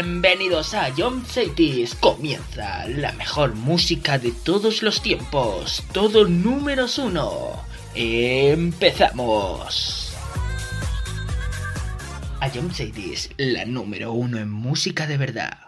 Bienvenidos a John Cities. Comienza la mejor música de todos los tiempos. Todo números uno. Empezamos. A John Cities, la número uno en música de verdad.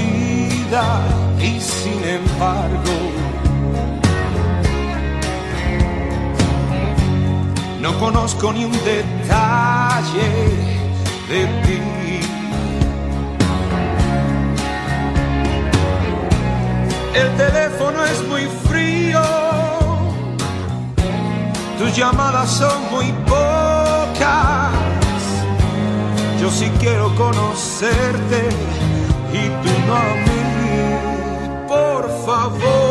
y sin embargo no conozco ni un detalle de ti. El teléfono es muy frío, tus llamadas son muy pocas. Yo sí quiero conocerte y tú no a mí. Por favor,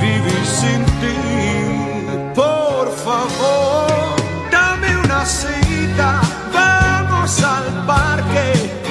vivir sin ti. Por favor, dame una cita, vamos al parque,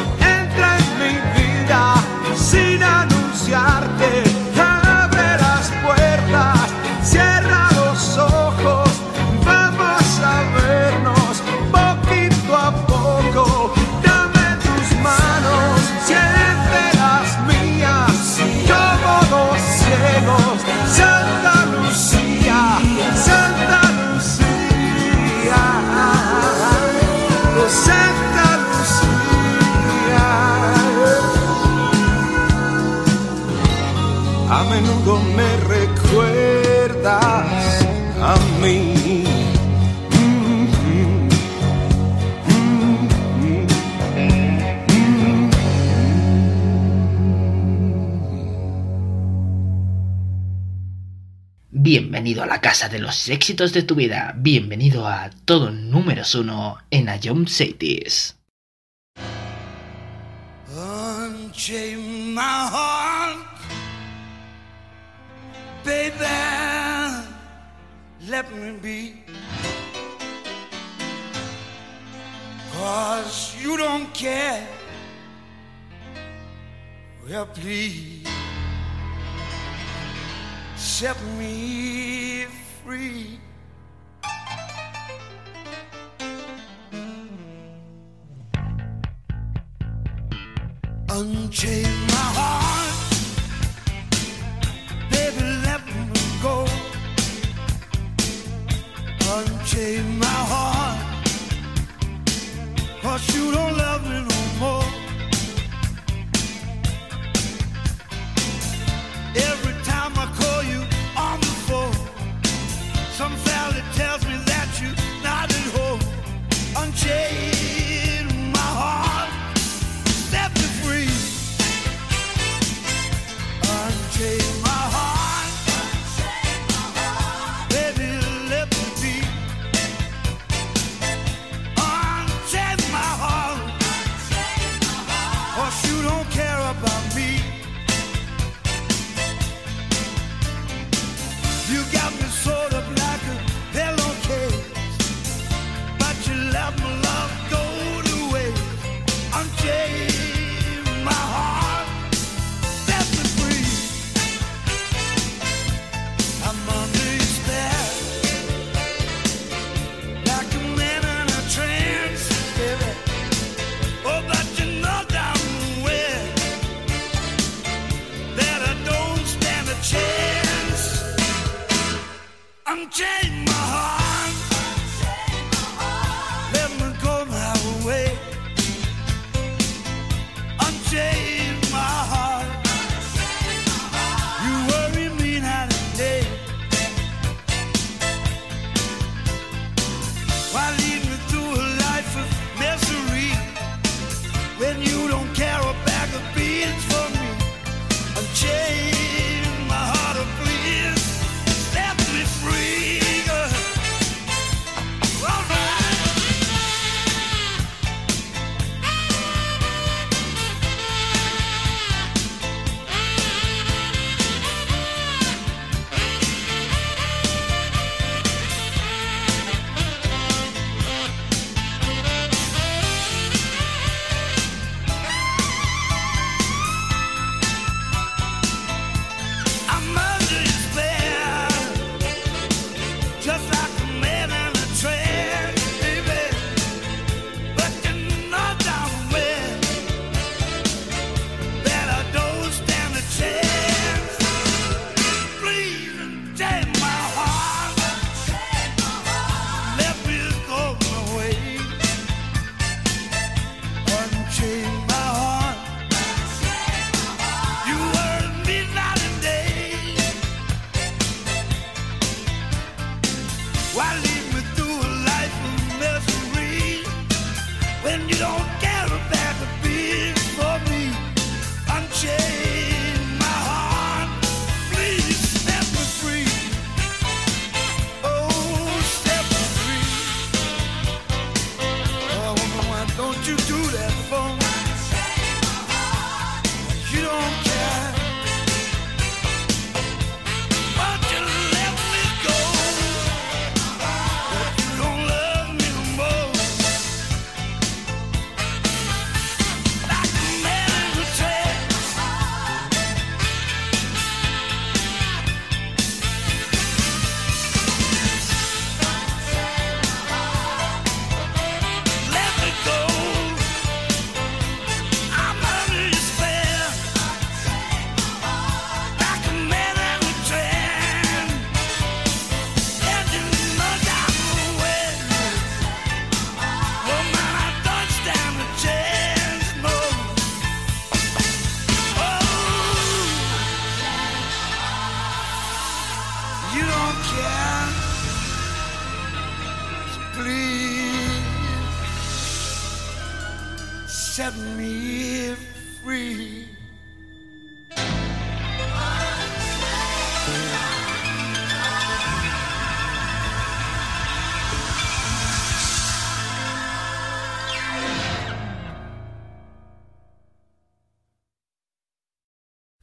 Bienvenido a la casa de los éxitos de tu vida. Bienvenido a todo números uno en Ayom Cities. Let me be. Cause you don't care. Set me free. Unchain my heart, baby, let me go. Unchain my heart, cause you don't love me no more. Every I call you on the phone, some fella tells me that you're not at home. Unchain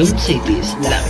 Club Cities, la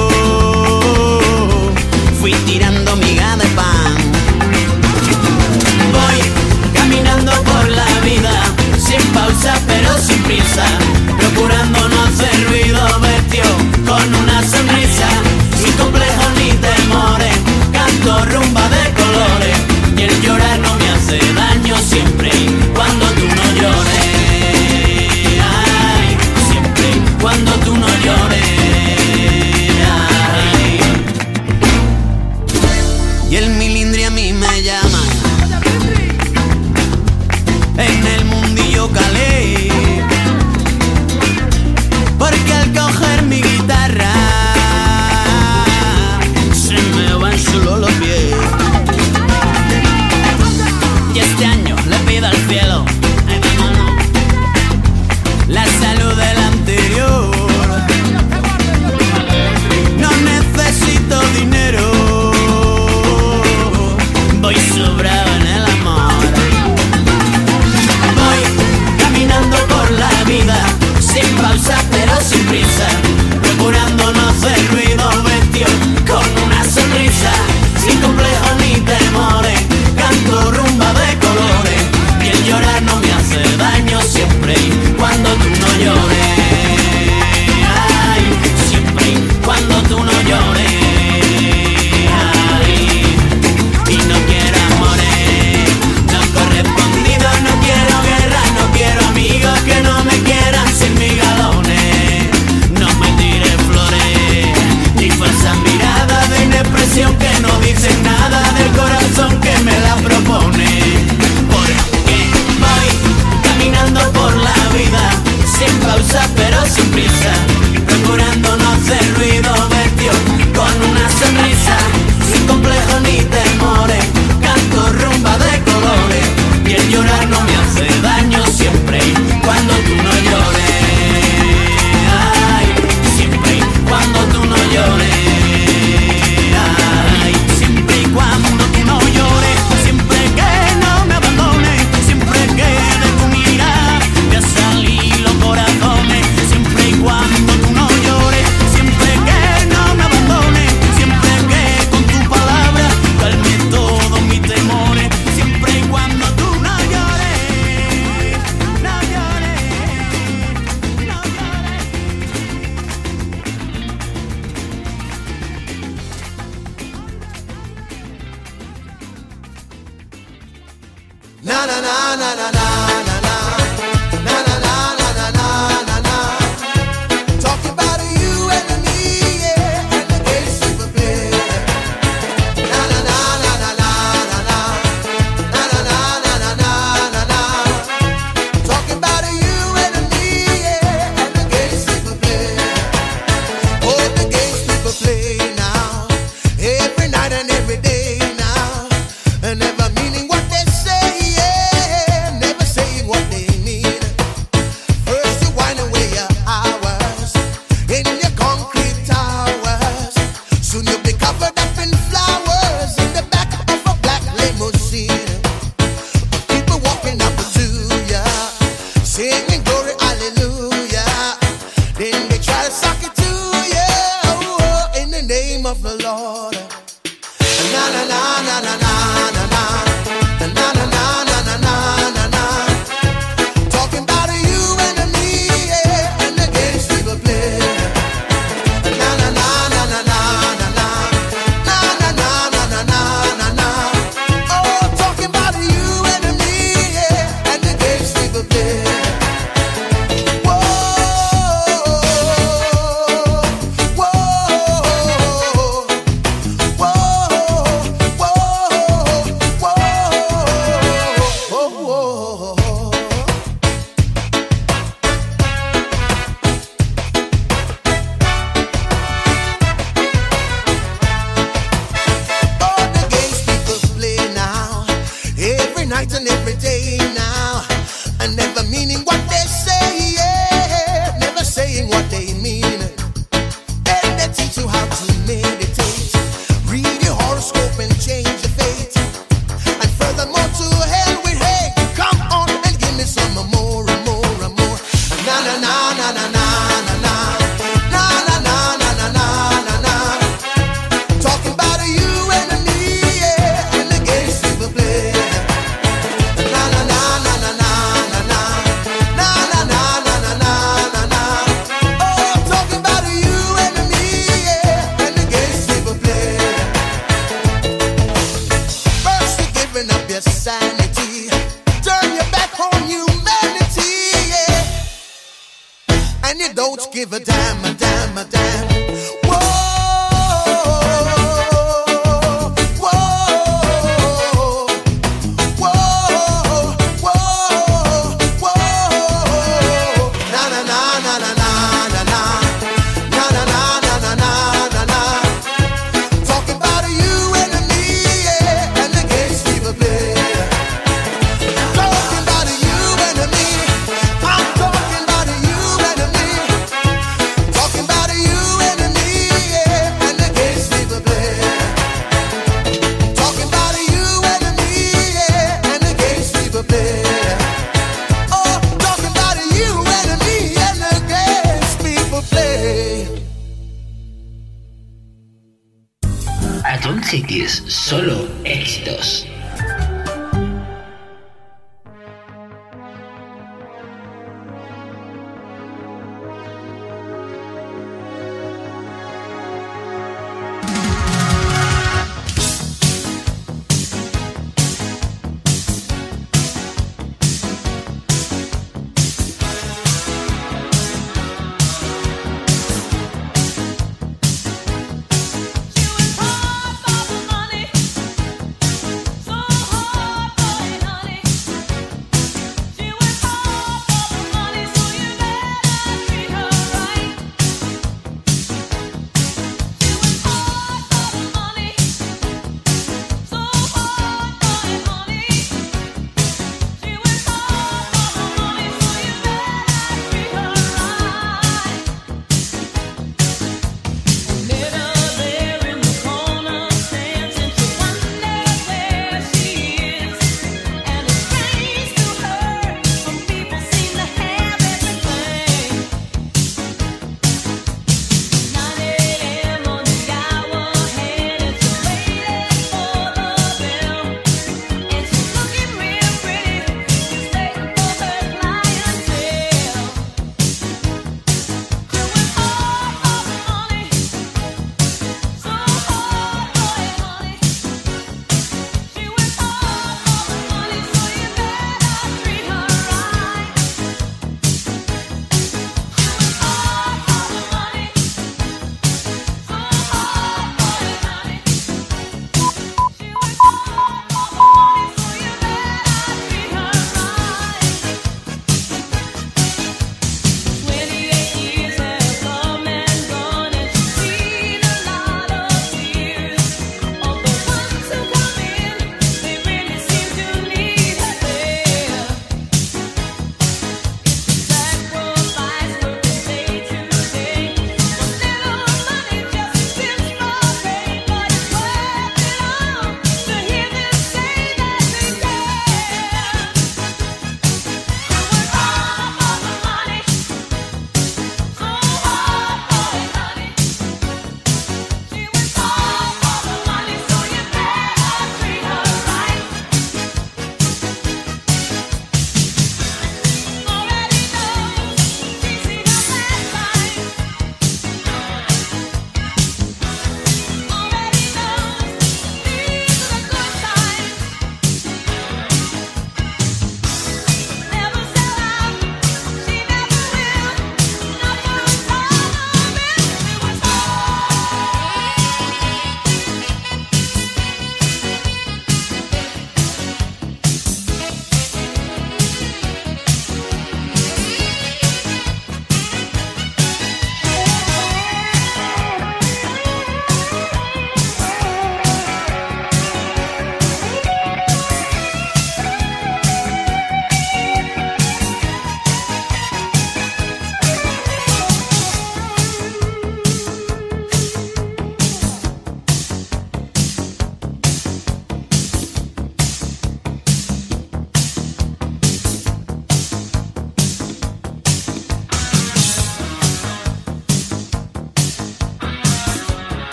fui tirando miga de pan. Voy caminando por la vida, sin pausa pero sin prisa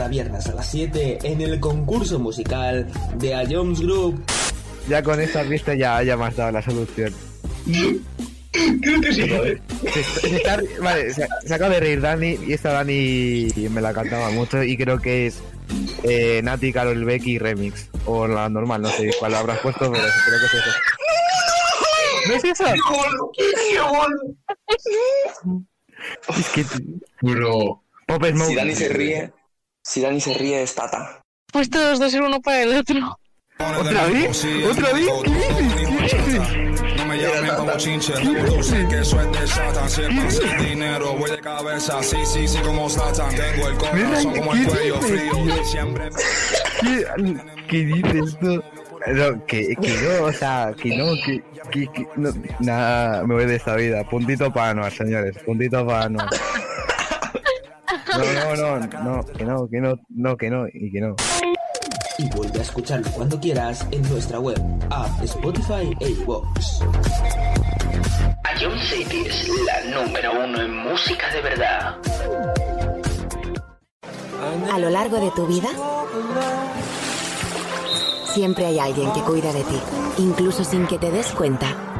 cada viernes a las 7 en el concurso musical de A Jones Group. Ya con esta pista ya, ya me has dado la solución. Creo que sí, ¿eh? Se está- se está- vale, se, se acaba de reír Dani y esta Dani me la cantaba mucho y creo que es eh, Nati, Carol Becky remix. O la normal, no sé cuál habrás puesto, pero creo que es eso. ¿No es eso? Es que... Bro. Pop Smoke. Si Dani se ríe, si Dani se ríe es Tata. Pues todos dos ser uno para el otro. ¿Otra vez? ¿Otra vez? ¿Qué dices? ¿Qué dices? No me llamen como chinche, dulce que eso es de Satan. Siempre sin dinero, voy de cabeza, sí, sí, sí, como Satan. Tengo el corazón como el ¿Qué cuello dices, frío, tío? siempre. ¿Qué, qué dices tú? No, que, que no, o sea, que no, que, que, que no, nada, me voy de esta vida. Puntito para Anuar, señores, puntito para Anuar. No, no, no, no, que no, que no, no, que no, y que no. Y vuelve a escucharlo cuando quieras en nuestra web, app, Spotify e iVoox. Ion City es la número uno en música de verdad. A lo largo de tu vida, siempre hay alguien que cuida de ti, incluso sin que te des cuenta.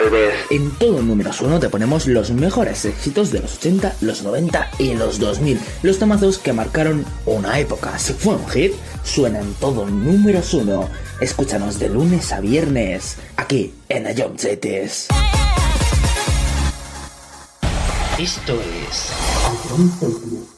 Galvez. En todo números uno te ponemos los mejores éxitos de los 80, los 90 y los 2000. Los tomazos que marcaron una época. Si fue un hit, suena en todo números uno. Escúchanos de lunes a viernes, aquí en Ion Cities. Esto es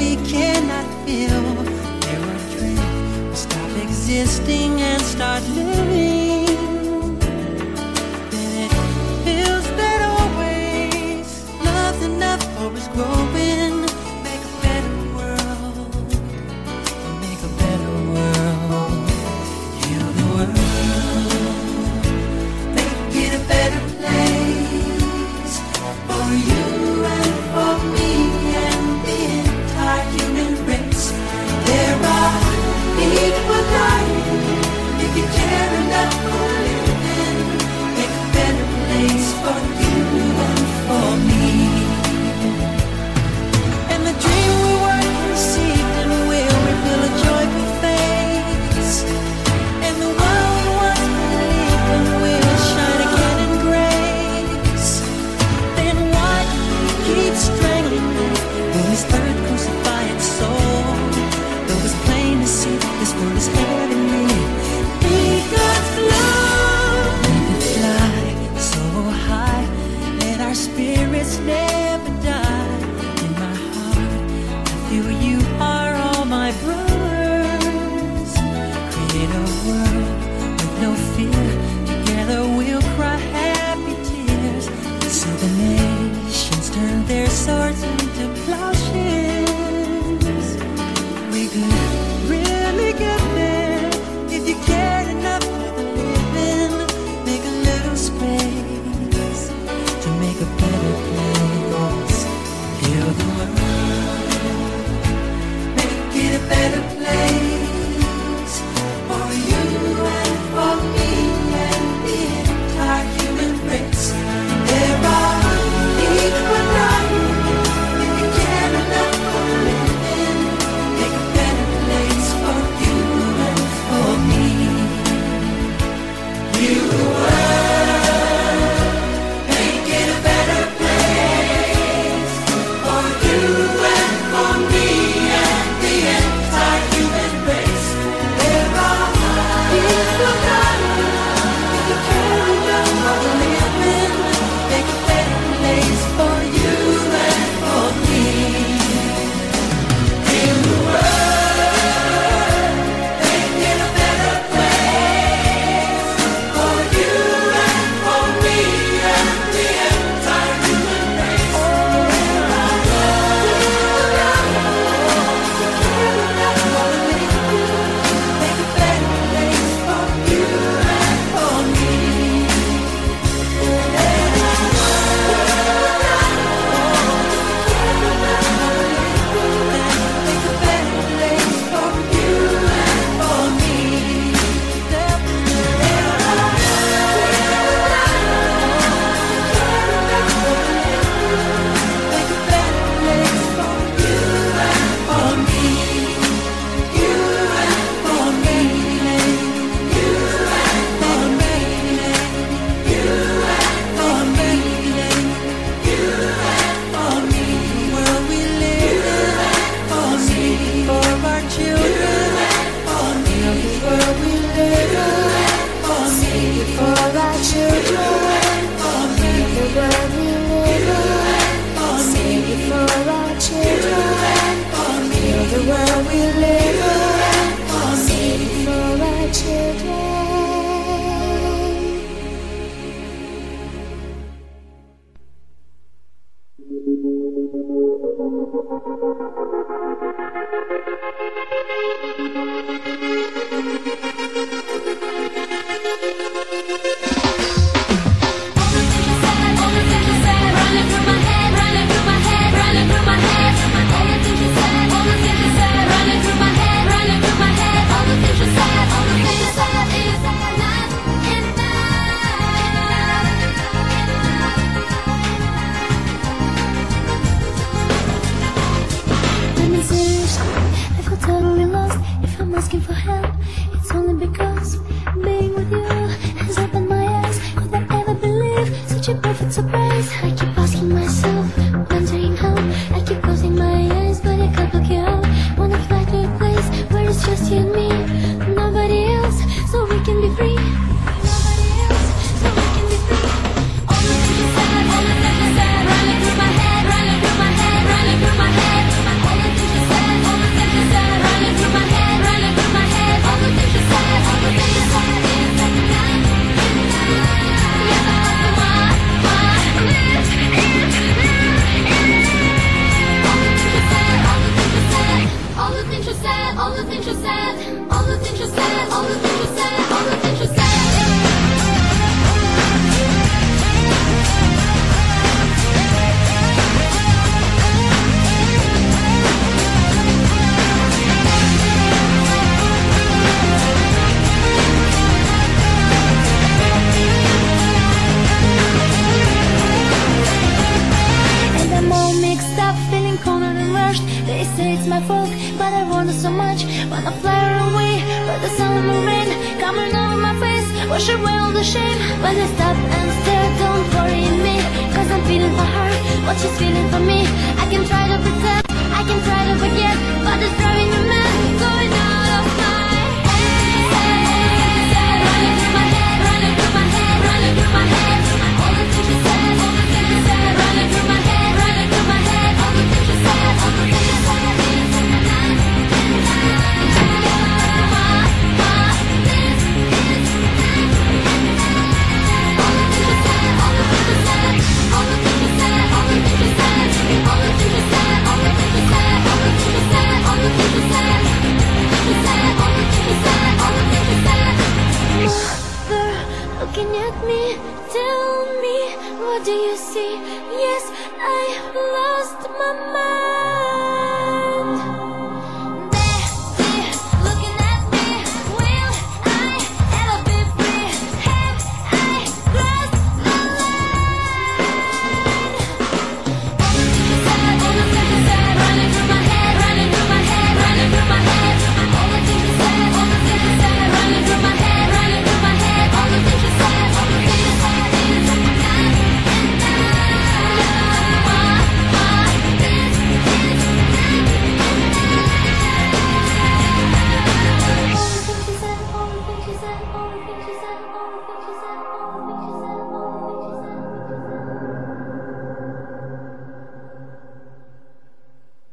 we cannot feel. There are dreams stop existing and start living.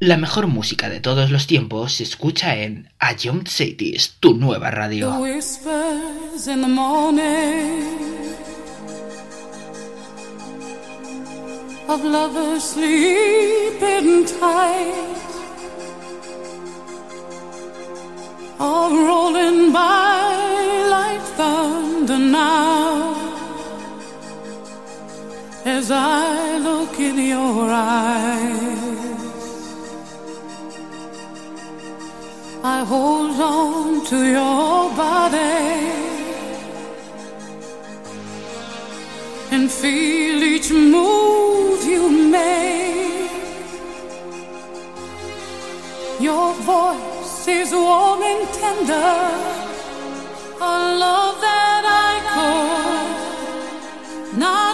La mejor música de todos los tiempos se escucha en A Young Cities, tu nueva radio. of lovers sleeping tight, all rolling by like thunder now. As I look in your eyes. I hold on to your body and feel each move you make. Your voice is warm and tender, a love that I could not.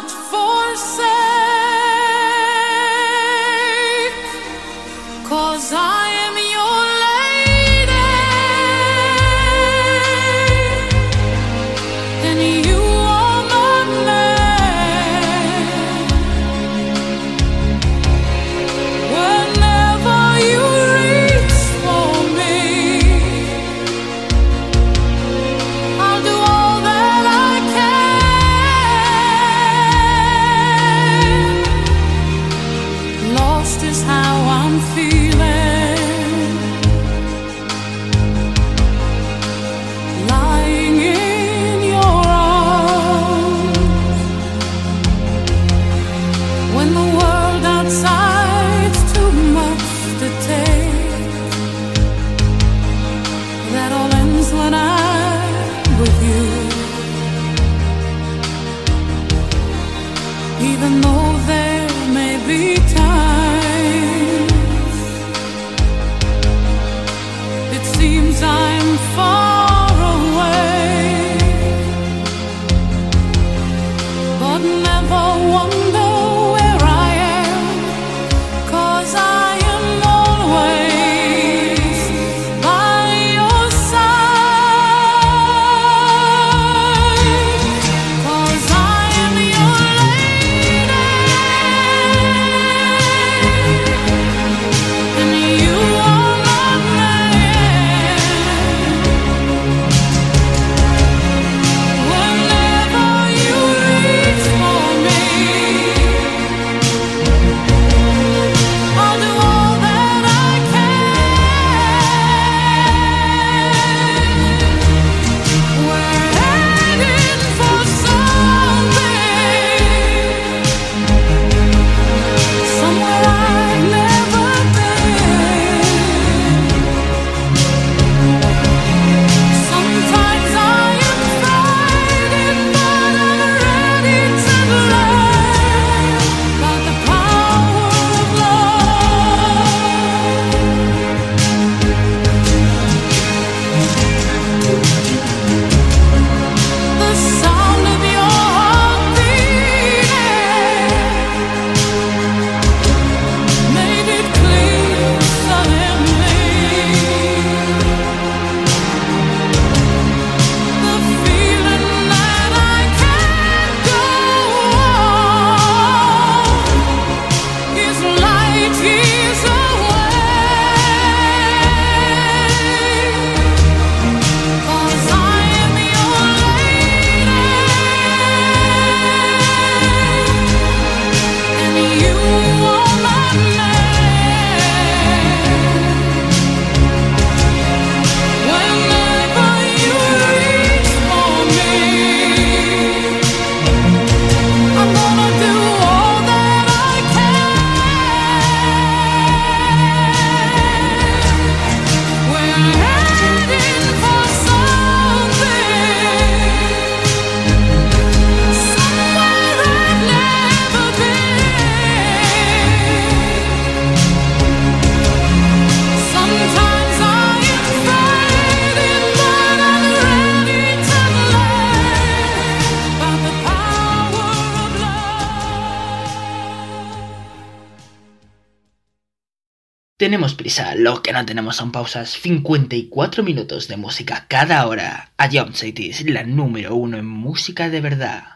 lo que no tenemos son pausas. 54 minutos de música cada hora. A Jump City es la número uno en música de verdad.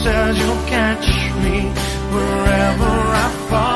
Says you'll catch me wherever I fall.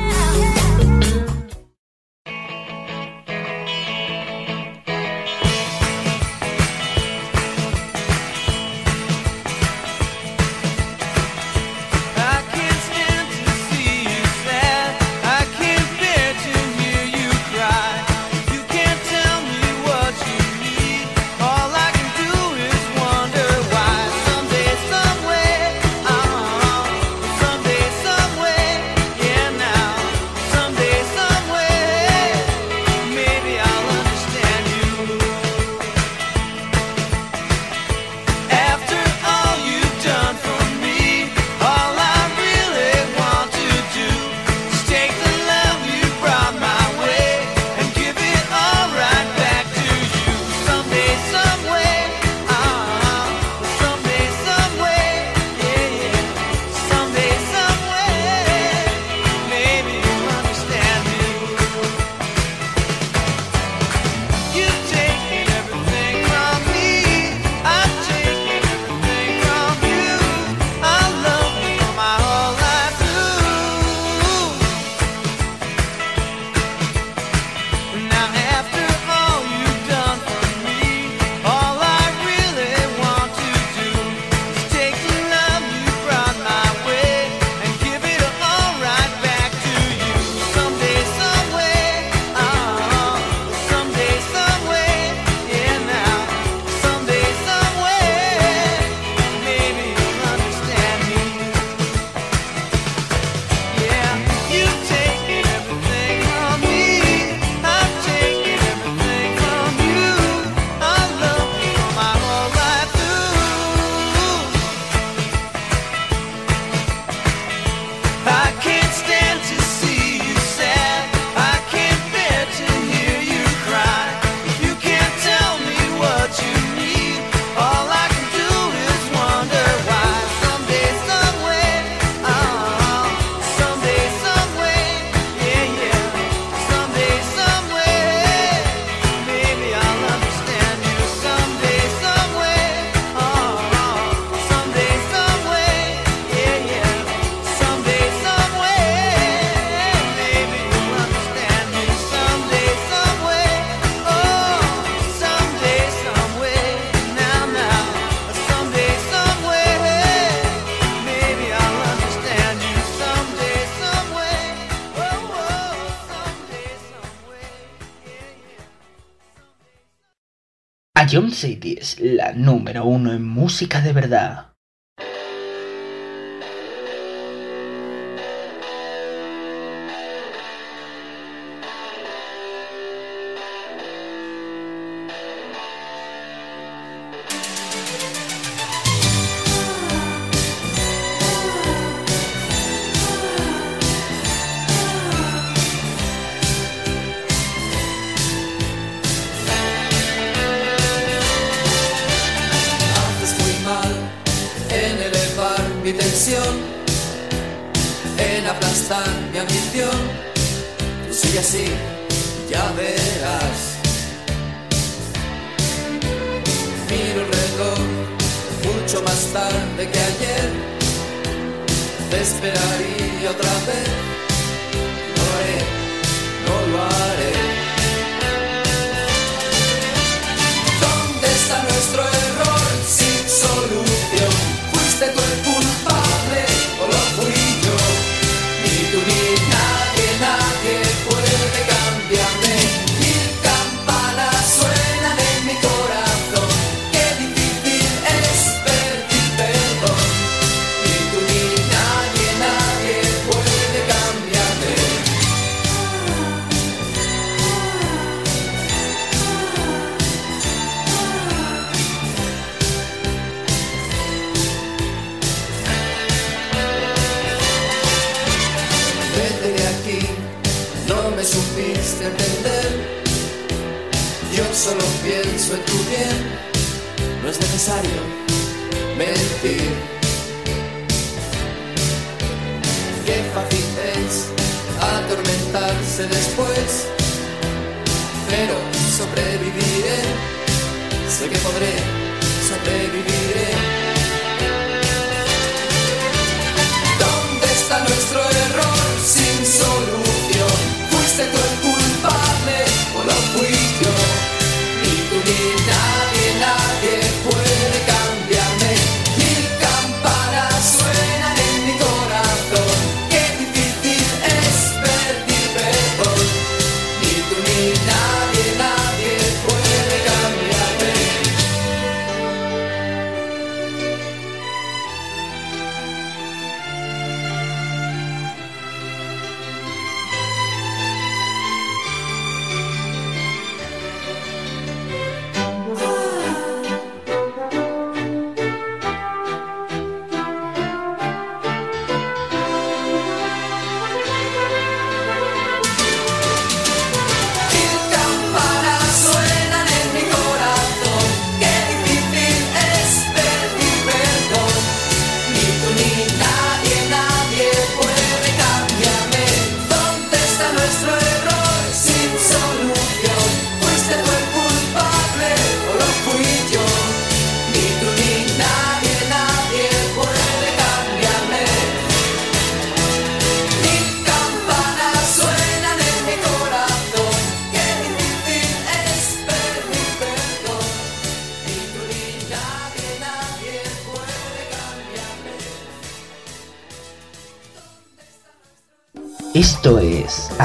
La número uno en música de verdad.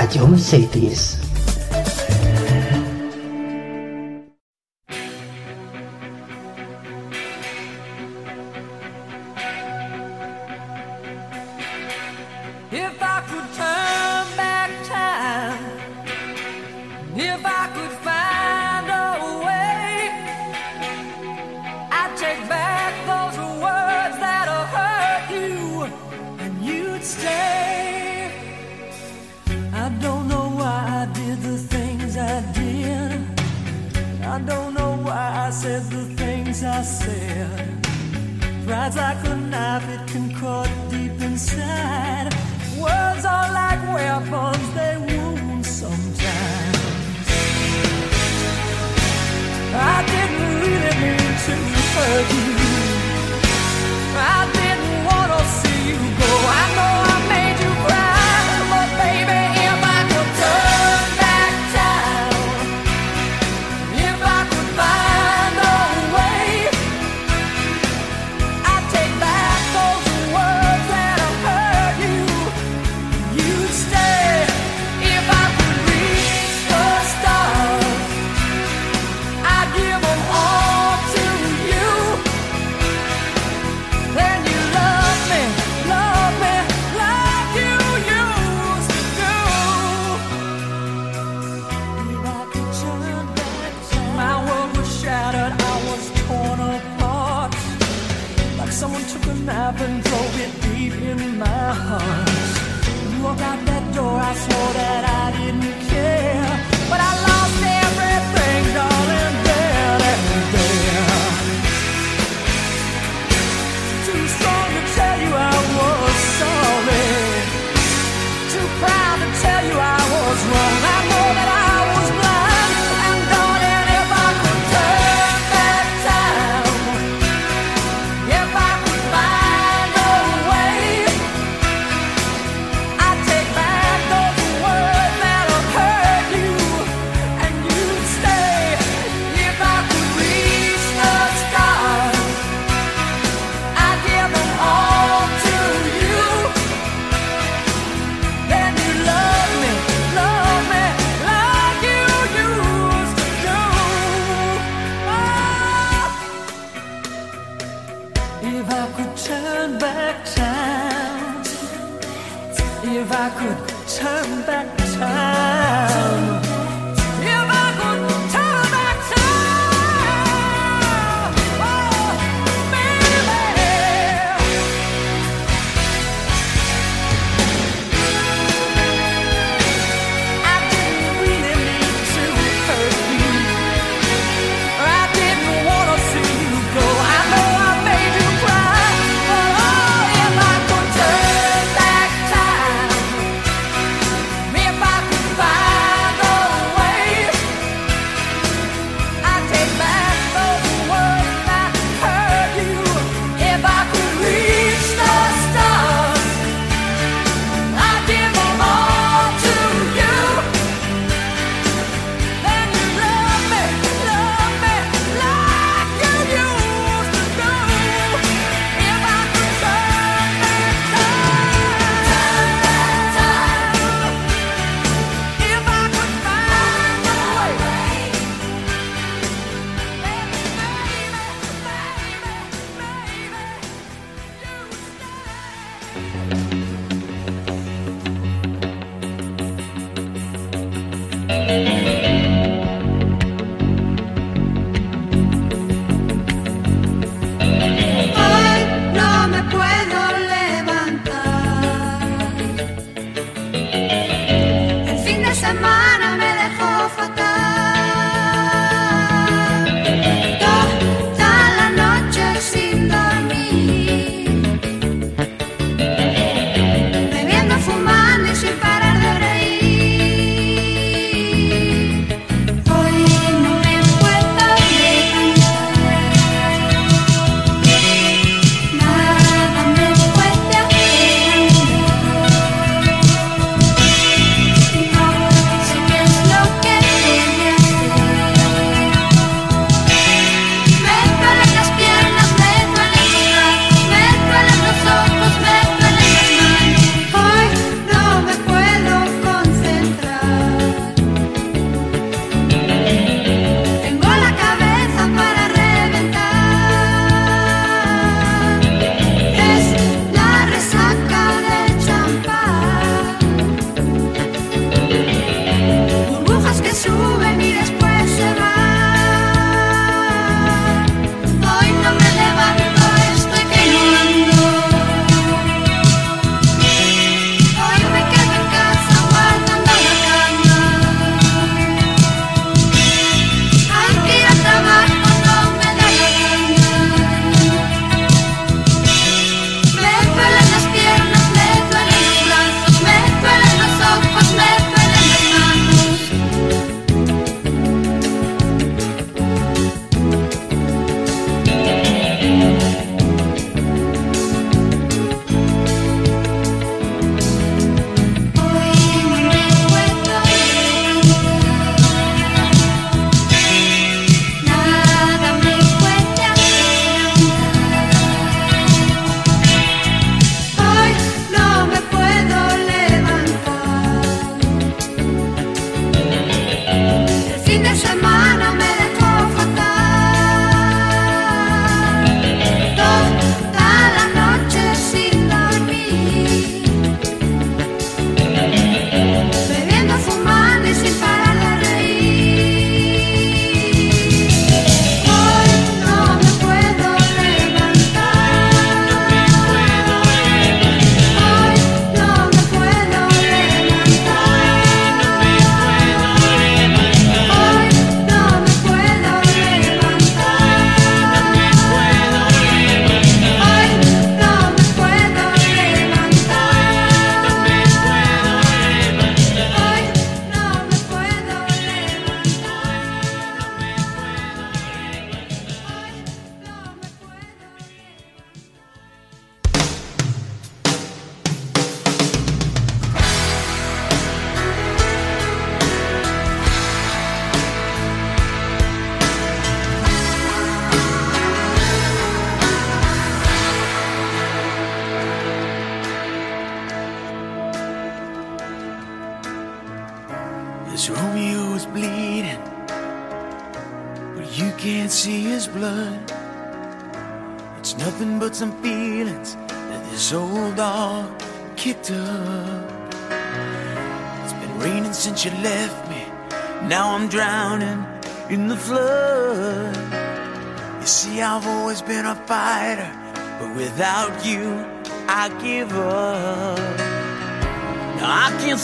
Es A John Cities. If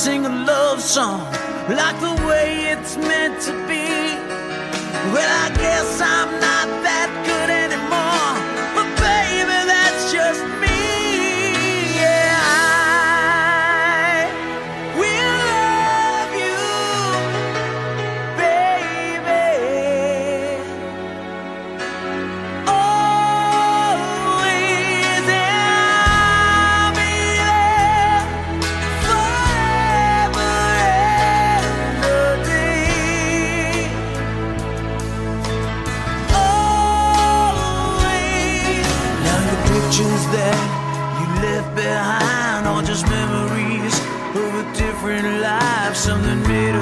sing a love song like the way it's meant to be. Well, I guess I'm not that good.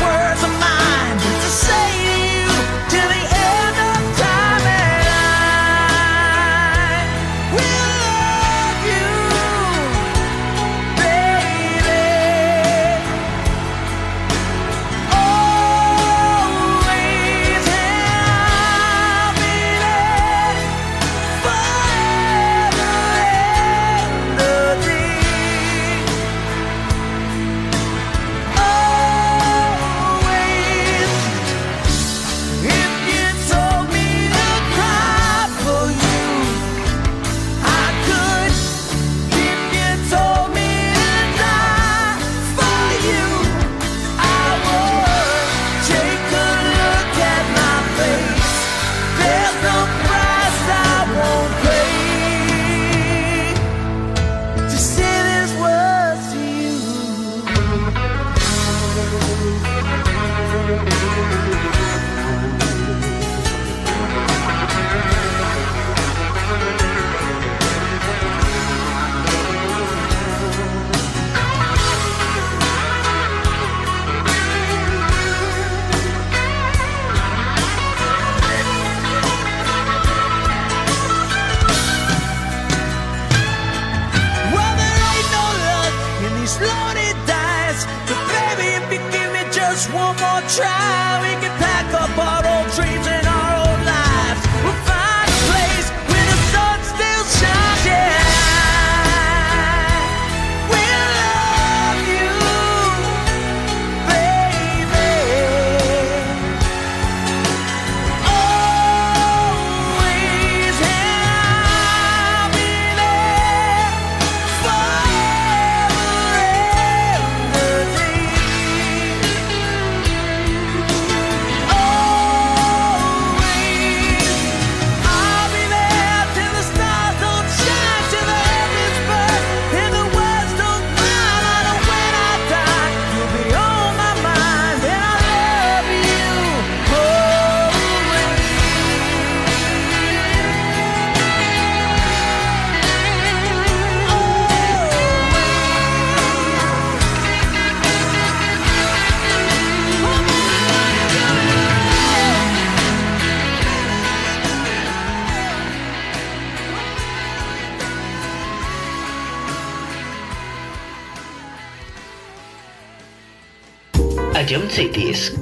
words of mine to say.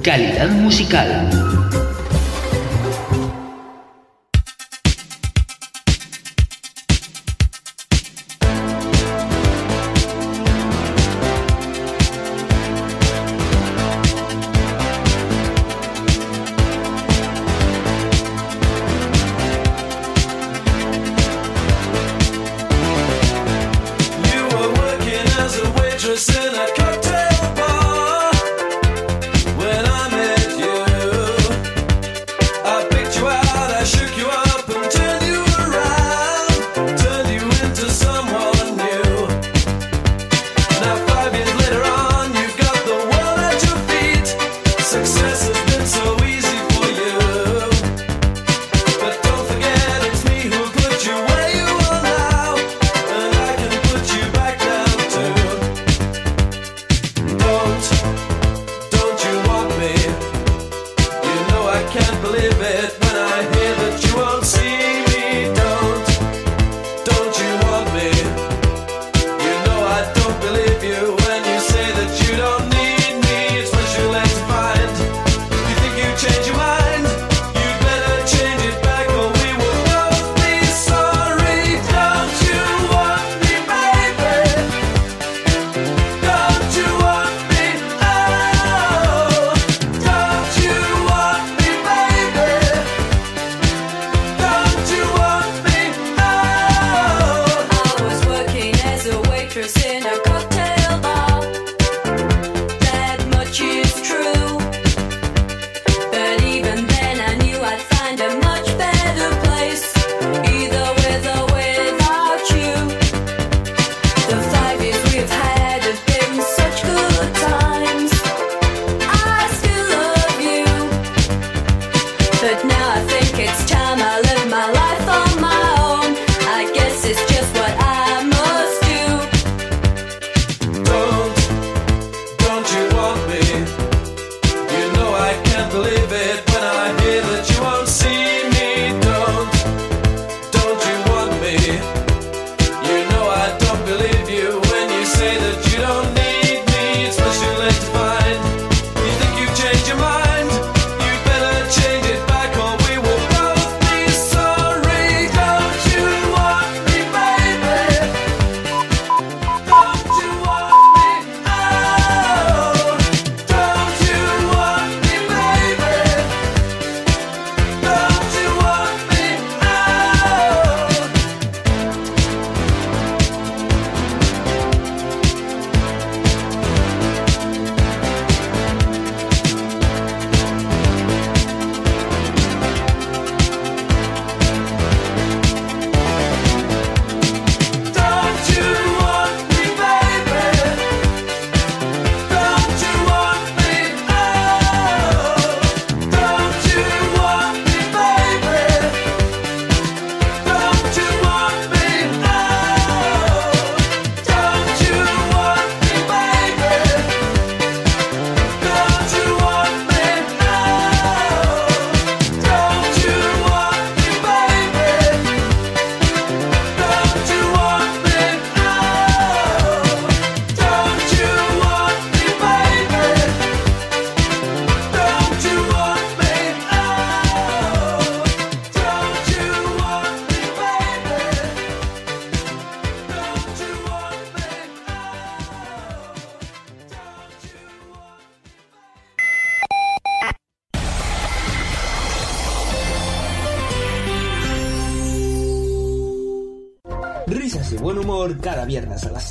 Calidad musical.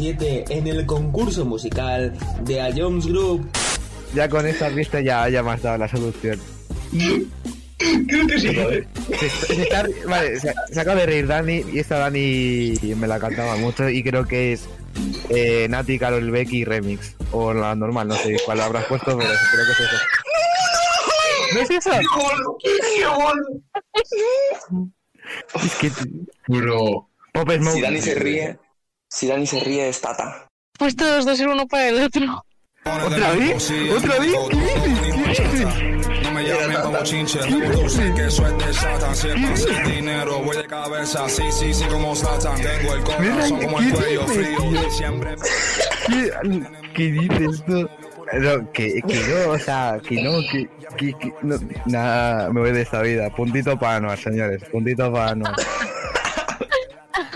2007 en el concurso musical de A Jones Group. Ya con esta pista ya, ya me has dado la solución. Creo que sí, joder. Se, se está, vale, se, se, acaba de reír Dani y esta Dani me la cantaba mucho y creo que es eh, Nati, Carol Becky Remix. O la normal, no sé cuál habrás puesto, pero creo que es eso. ¿No es eso? Es que... Bro. Pop Smoke. Si Dani se ríe si Dani se ríe es Tata. Pues todos dos ser uno para el otro. ¿Otra vez? ¿Otra vez? ¿Qué dices? ¿Qué dices? No me llamen como chinche, tú sé que de Satan. Si es para el dinero, voy de cabeza. Sí, sí, sí, como Satan. Tengo el corazón como el cuello frío. Siempre. ¿Qué, qué dices tú? No, que, que no, o sea, que no, que, que, que no, nada, me voy de esta vida. Puntito para Anuar, señores, puntito para Anuar.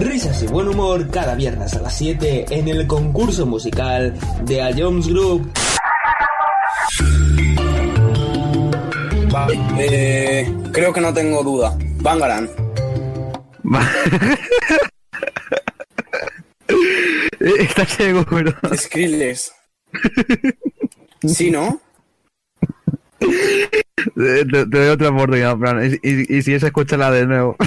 Risas y buen humor cada viernes a las 7 en el concurso musical de A Jones Group. Eh, creo que no tengo duda. Bangaran. ¿Estás seguro? Skrillex. ¿Sí, no? Te, te- te doy otra oportunidad, Fran. Y, y- y si es, escúchala de nuevo.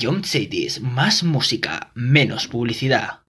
Jump CDs, más música, menos publicidad.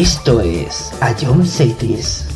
Esto es A John Cities.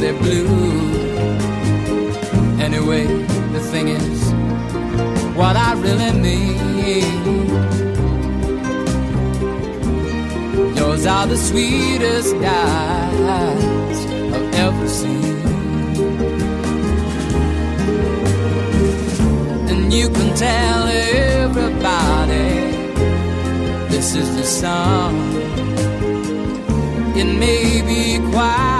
they're blue. Anyway, the thing is, what I really mean. Yours are the sweetest eyes I've ever seen. And you can tell everybody this is the song. It may be quiet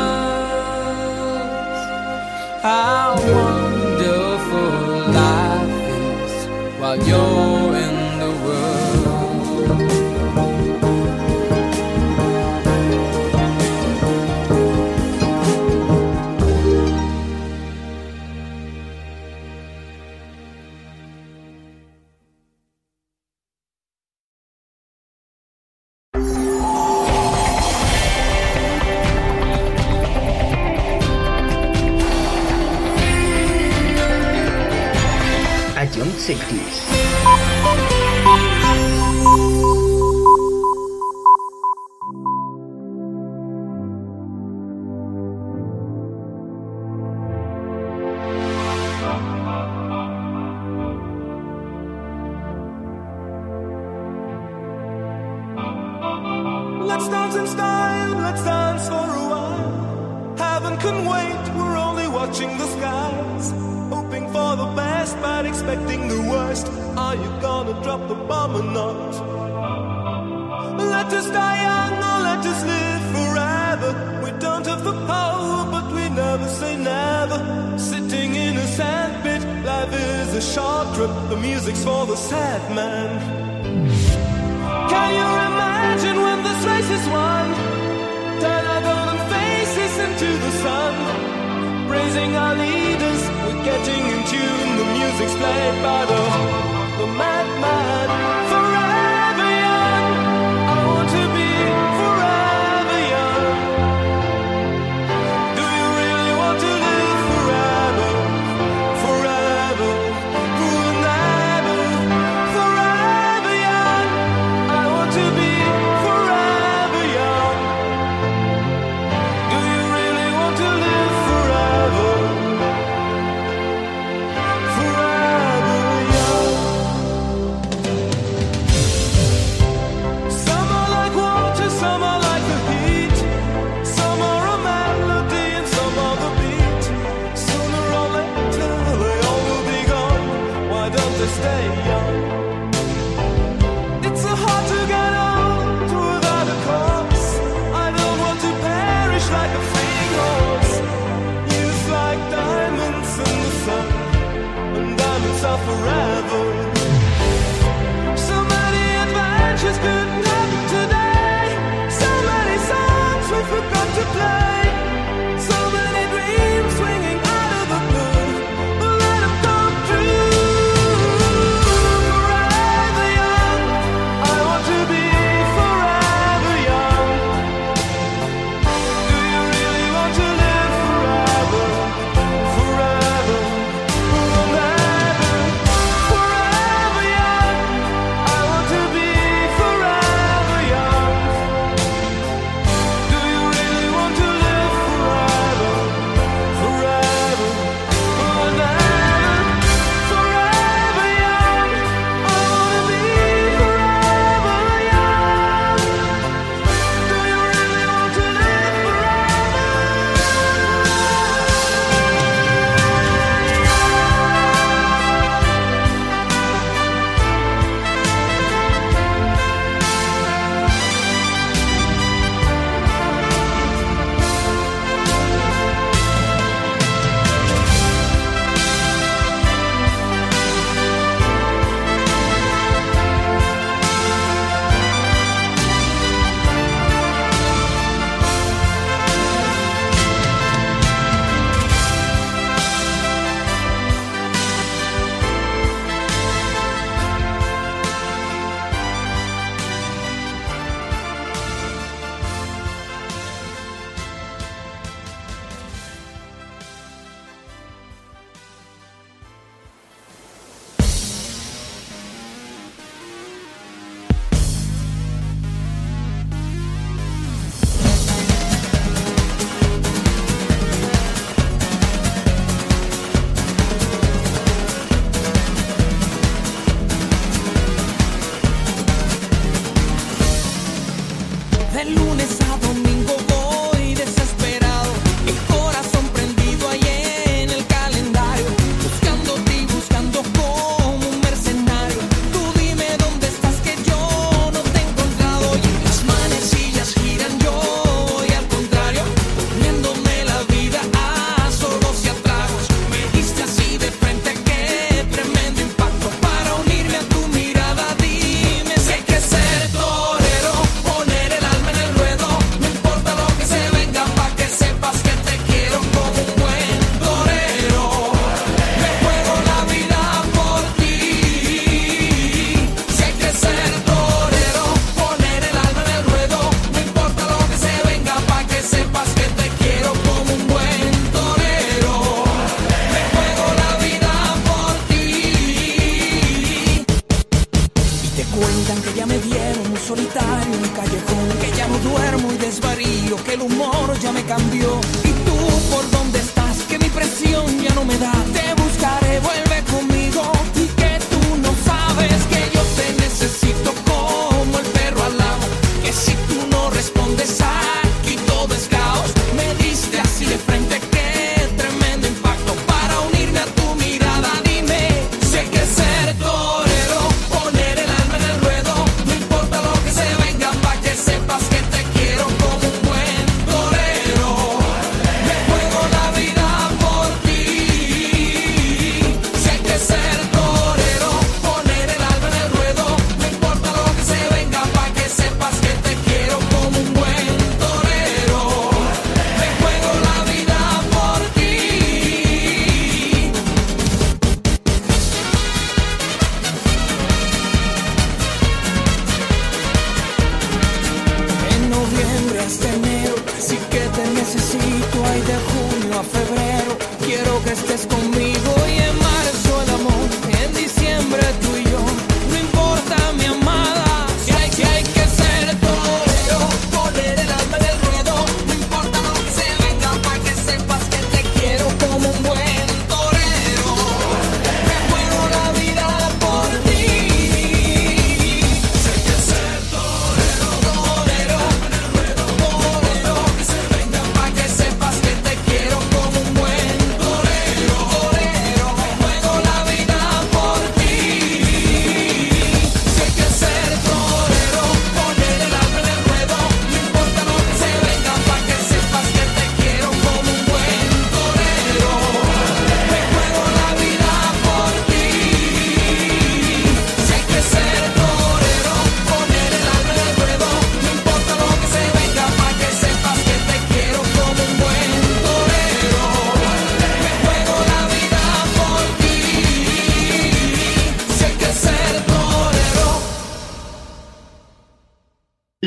how wonderful life is while you're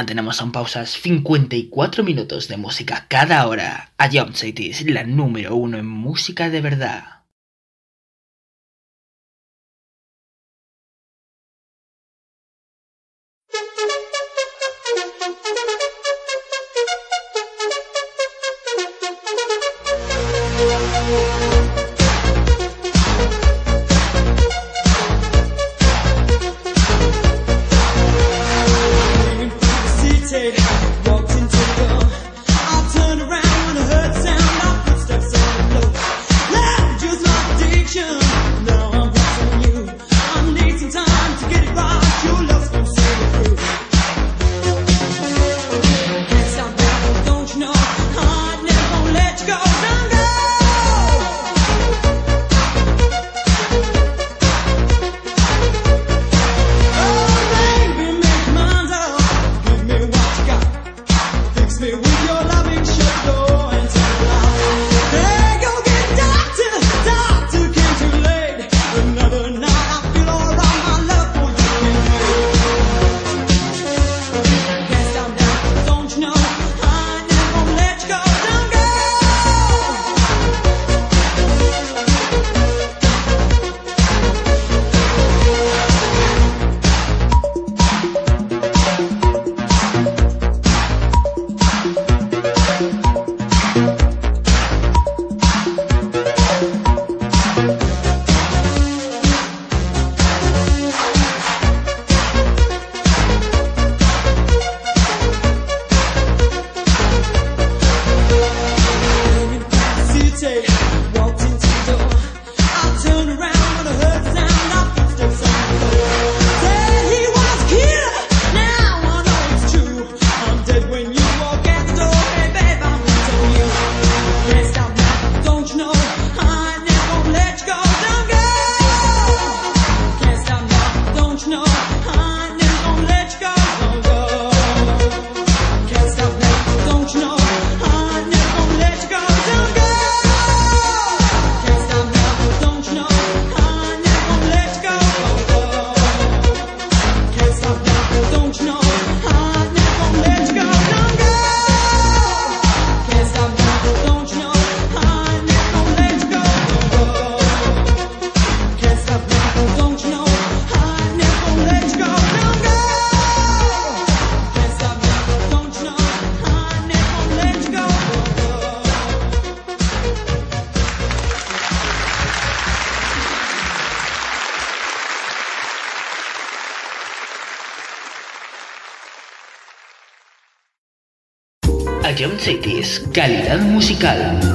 Mantenemos en pausas 54 minutos de música cada hora. A Jump City es la número uno en música de verdad. Calidad musical.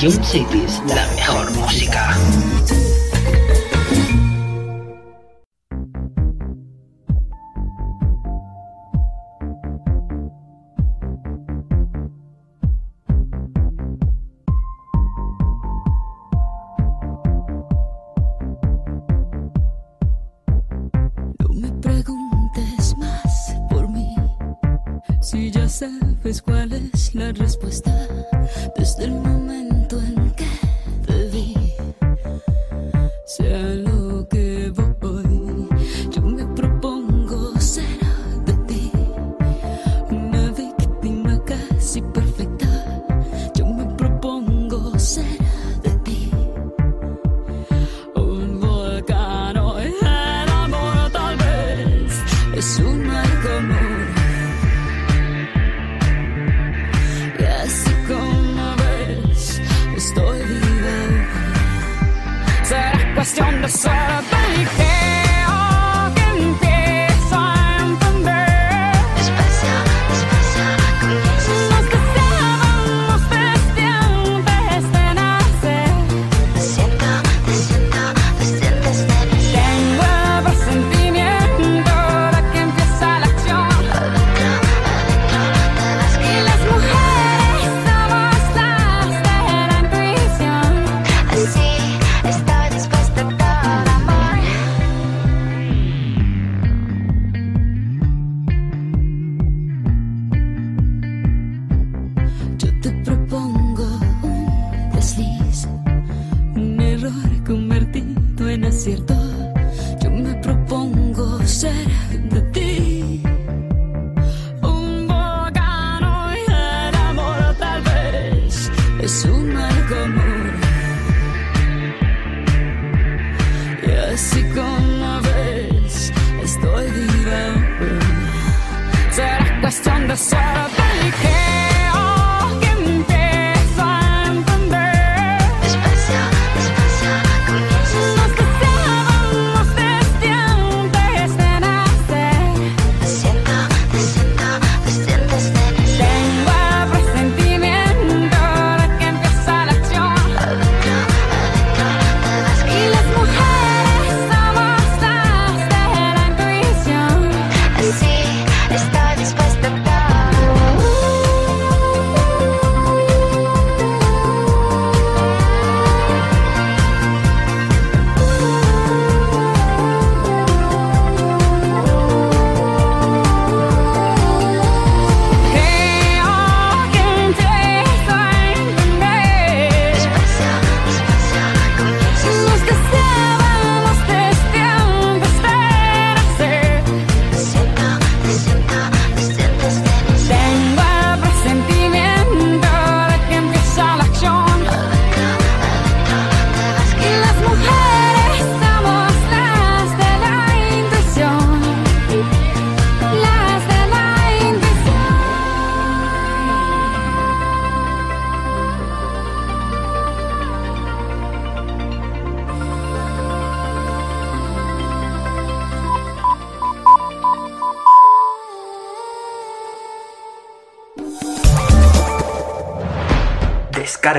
Cities, la mejor música. No me preguntes más por mí, si ya sabes cuál es la respuesta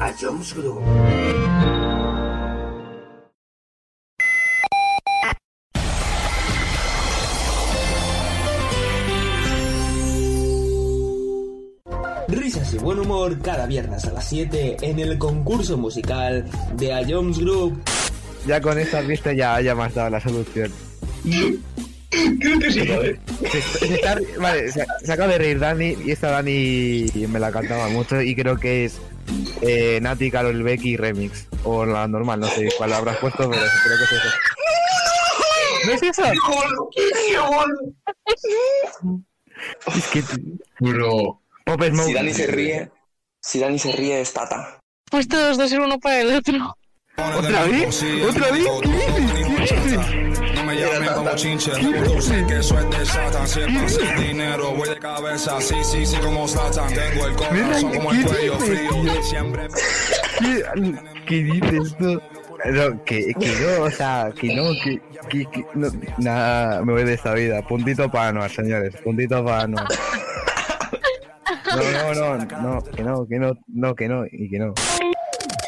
A Jones Group. Risas y buen humor cada viernes a las 7 en el concurso musical de A Jones Group. Ya con esta vista ya, ya me has dado la solución. Creo que sí, ¿vale? Se, se está- vale, se, se acaba de reír Dani y esta Dani me la cantaba mucho y creo que es eh, Nati, Carol Becky Remix. O la normal, no sé cuál habrás puesto, pero creo que es eso. ¿No es eso? Es que. Bro. Pop Smoke. Si Dani se ríe, si Dani se ríe, es Tata. Pues todos dos ser uno para el otro. ¿Otra vez? ¿Otra vez? ¿Qué dices? ¿Qué dices? también como chinche. Sé que soy de Satan, siempre sin dinero, voy de cabeza. Sí, sí, sí, como Satan. Tengo el corazón como el cuello frío. Siempre. ¿Qué dices tú? No, que, que yo, o sea, que no, que, que, que no, nada, me voy de esta vida. Puntito para Anuar, señores, puntito para Anuar. No, no, no, no, que no, que no, no, que no, y que no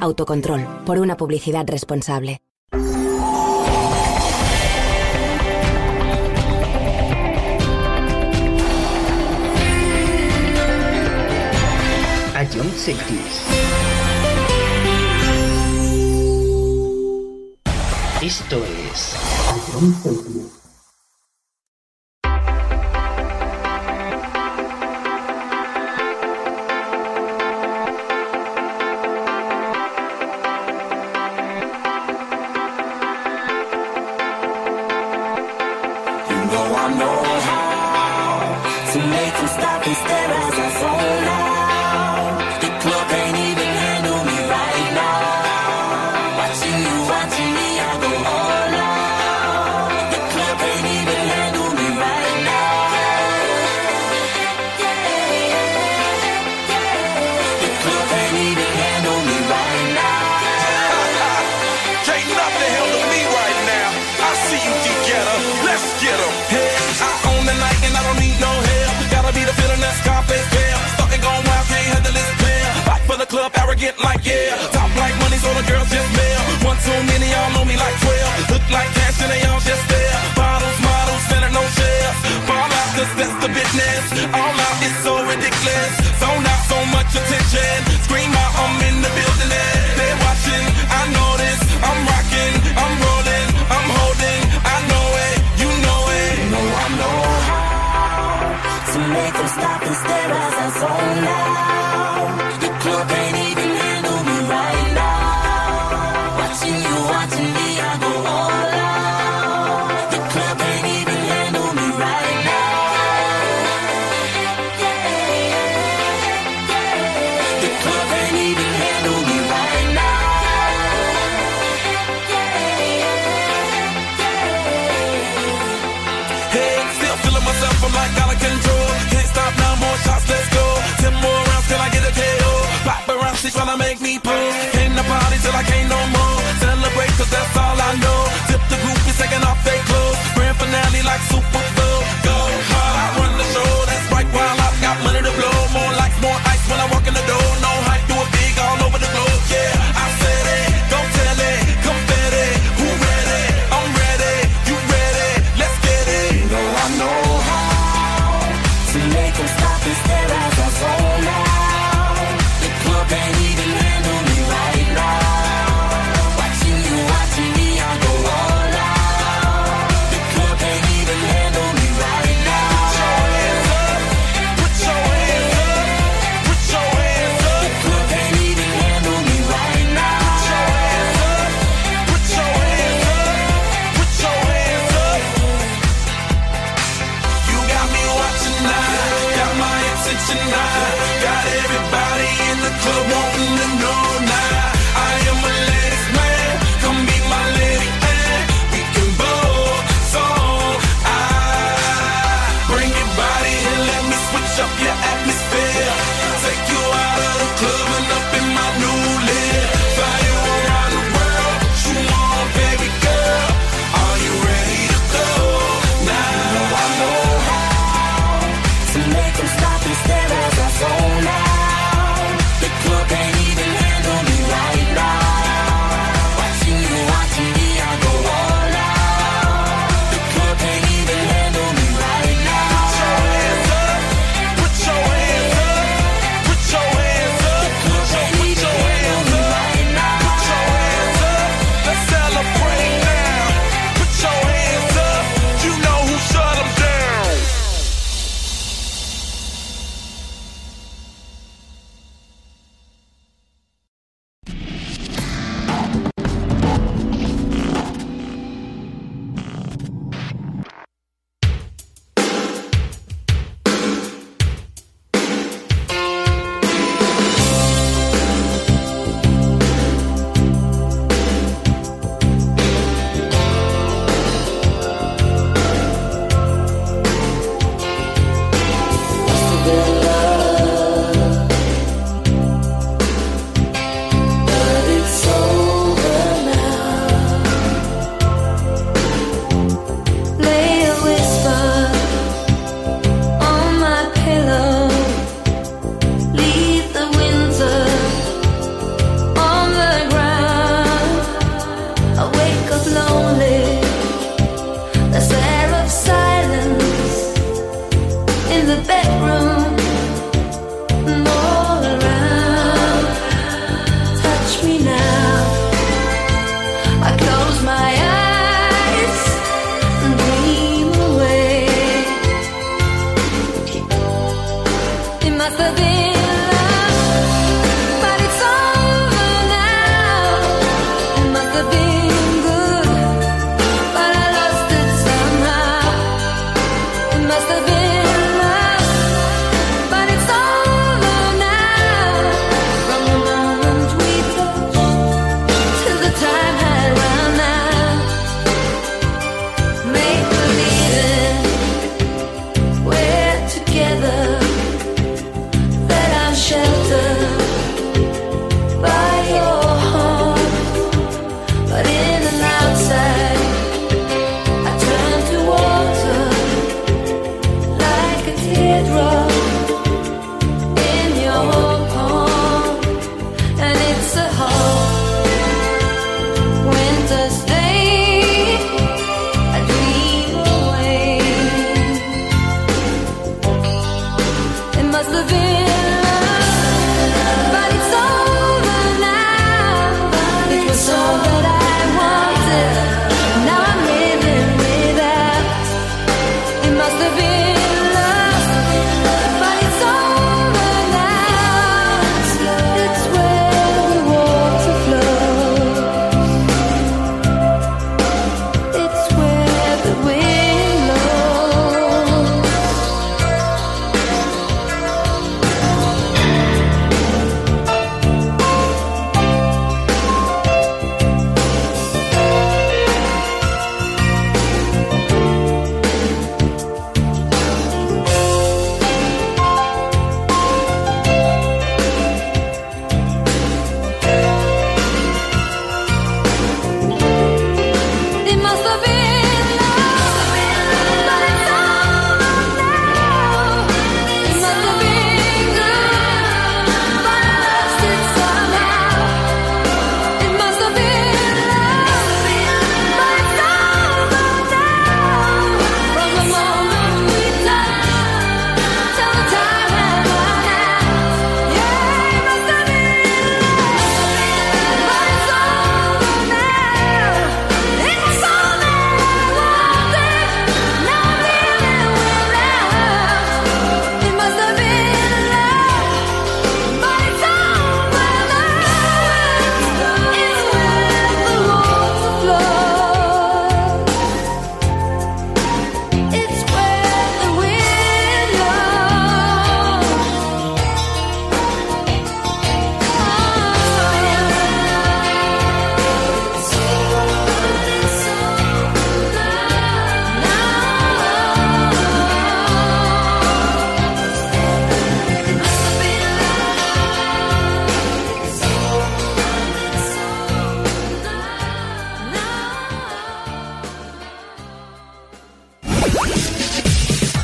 Autocontrol, por una publicidad responsable. Esto es hip like yeah. Top like money, so the girls just mail. One too many, y'all know me like 12. Look like cash and they all just there. Bottles, models, standing no shares. Fall out, cause that's the business. All out is so ridiculous. Zone out so much attention. Scream out, I'm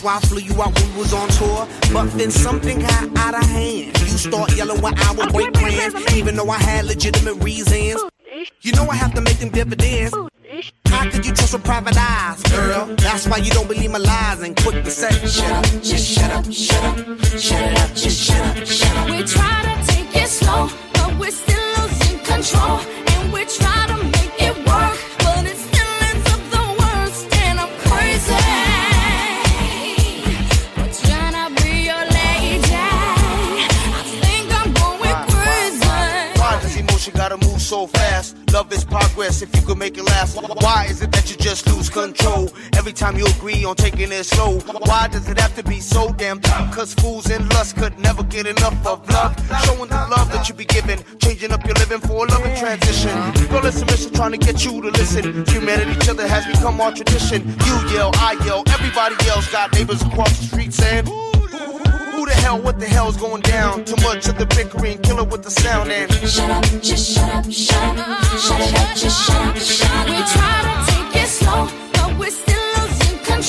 That's why I flew you out when we was on tour. But then something got out of hand. You start yelling when I would break plans. Even though I had legitimate reasons. On taking it slow? Why does it have to be so damn tough? Cause fools in lust could never get enough of love. Showing the love that you be giving, changing up your living for a loving transition. Girl, it's a mission trying to get you to listen. Humanity, each other has become our tradition. You yell, I yell, everybody else got neighbors across the street saying, who the hell, what the hell's going down? Too much of the bickering, killer with the sound and Shut up, just shut up, shut up, shut it up, just shut up, shut up. We try to take it slow,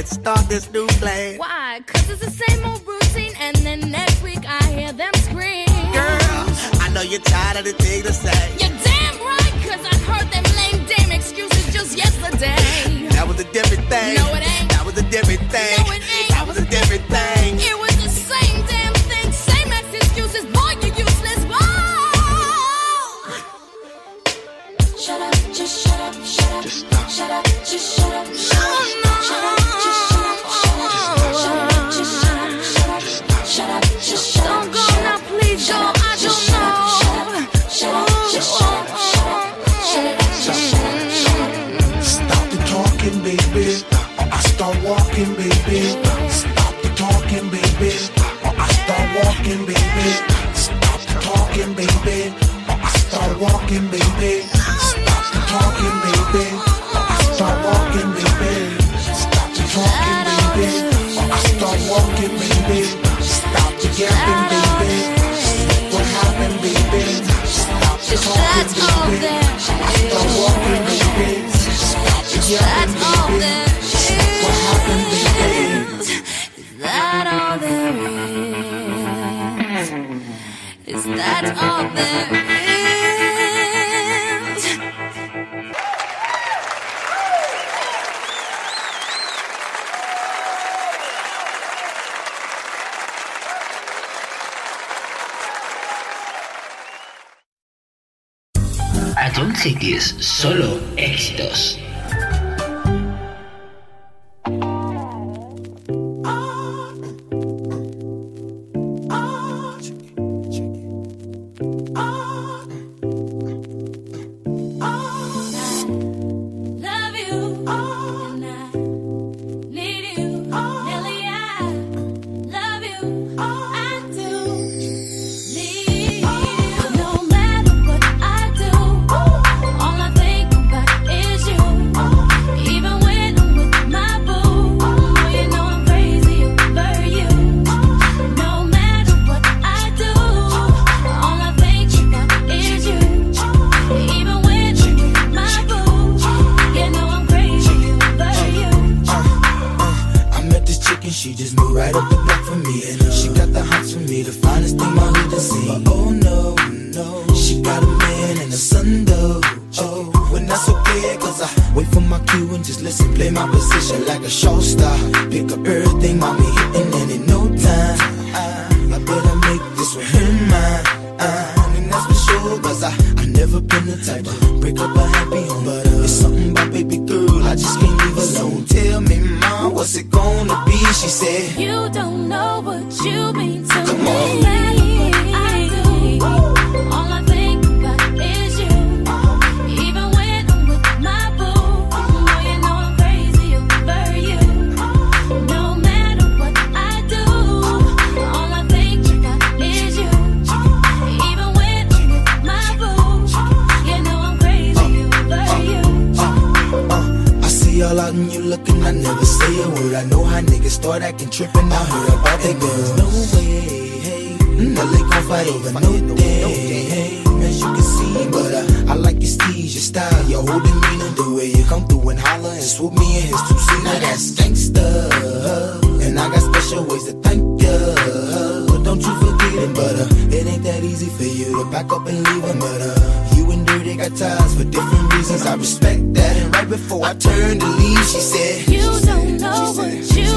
Stop start this new play. Why? Cause it's the same old routine, and then next week I hear them scream. Girl, I know you're tired of the thing to say. You're damn right, cause I heard them lame damn excuses just yesterday. that was a different thing. No, it ain't. That was a different thing. No, it ain't. That was a different thing. It was the same damn thing, same ass excuses. Boy, you useless. Whoa! Shut up, just shut up, shut up. Just stop. Shut up, just shut up. Shut up, no. shut up. Walking, baby. Stop the talking, baby. Start walking, baby. Stop the talking, baby. Start walking, baby. Stop the yapping, baby. What happened, baby? Stop the talking, baby. Start walking, baby. Stop the yapping, baby. What happened, baby? that all there is? Is that all there is? Ion Cities, solo éxitos. start acting trippin'. I heard about that girl. No way, hey. Mm, LA gon' fight over no day, hey. As you can see, but I, I like your steez, your style, your whole demeanor, the way you come through and holler and swoop me in his two seat. Now that's gangsta, and I got special ways to thank ya. But don't you forget it, but uh, it ain't that easy for you to back up and leave him, but uh, you and Dirty got ties for different reasons. I respect that, and right before I turned to leave, she said, You don't know what you.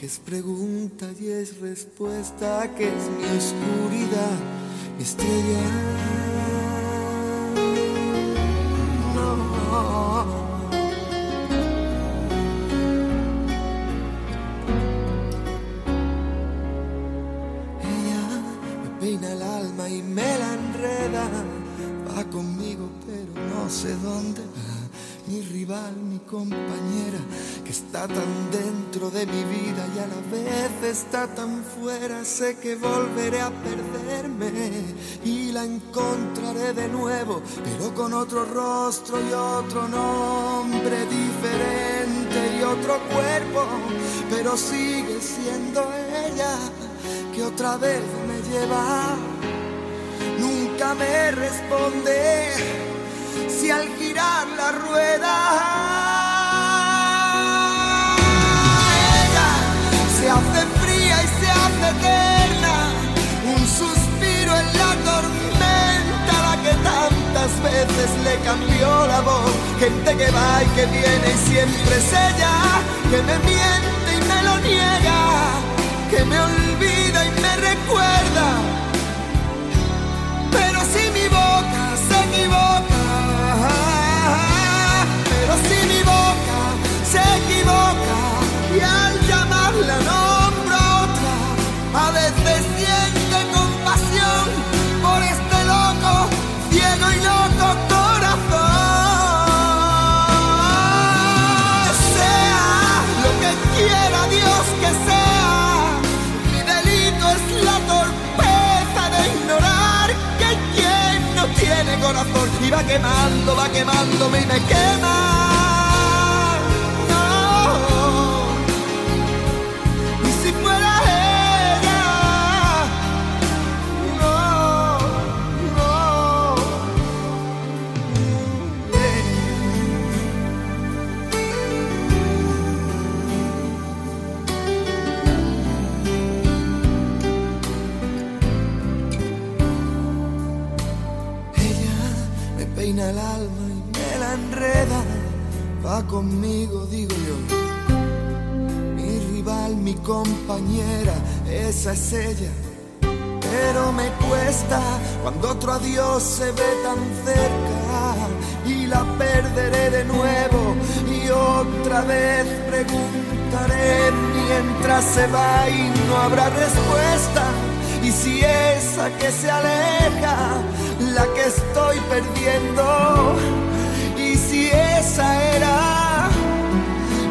que es pregunta y es respuesta, que es mi oscuridad, estrella. está tan fuera, sé que volveré a perderme y la encontraré de nuevo, pero con otro rostro y otro nombre diferente y otro cuerpo, pero sigue siendo ella que otra vez me lleva. Nunca me responde si al girar la rueda eterna, un suspiro en la tormenta, la que tantas veces le cambió la voz. Gente que va y que viene y siempre es ella, que me miente y me lo niega, que me olvida y me recuerda. Pero si mi boca se equivoca, pero si mi boca se equivoca. corazón y va quemando, va quemando y me quema. El alma y me la enreda. Va conmigo, digo yo. Mi rival, mi compañera, esa es ella. Pero me cuesta cuando otro adiós se ve tan cerca y la perderé de nuevo y otra vez preguntaré mientras se va y no habrá respuesta. Y si esa que se aleja, la que estoy perdiendo, y si esa era,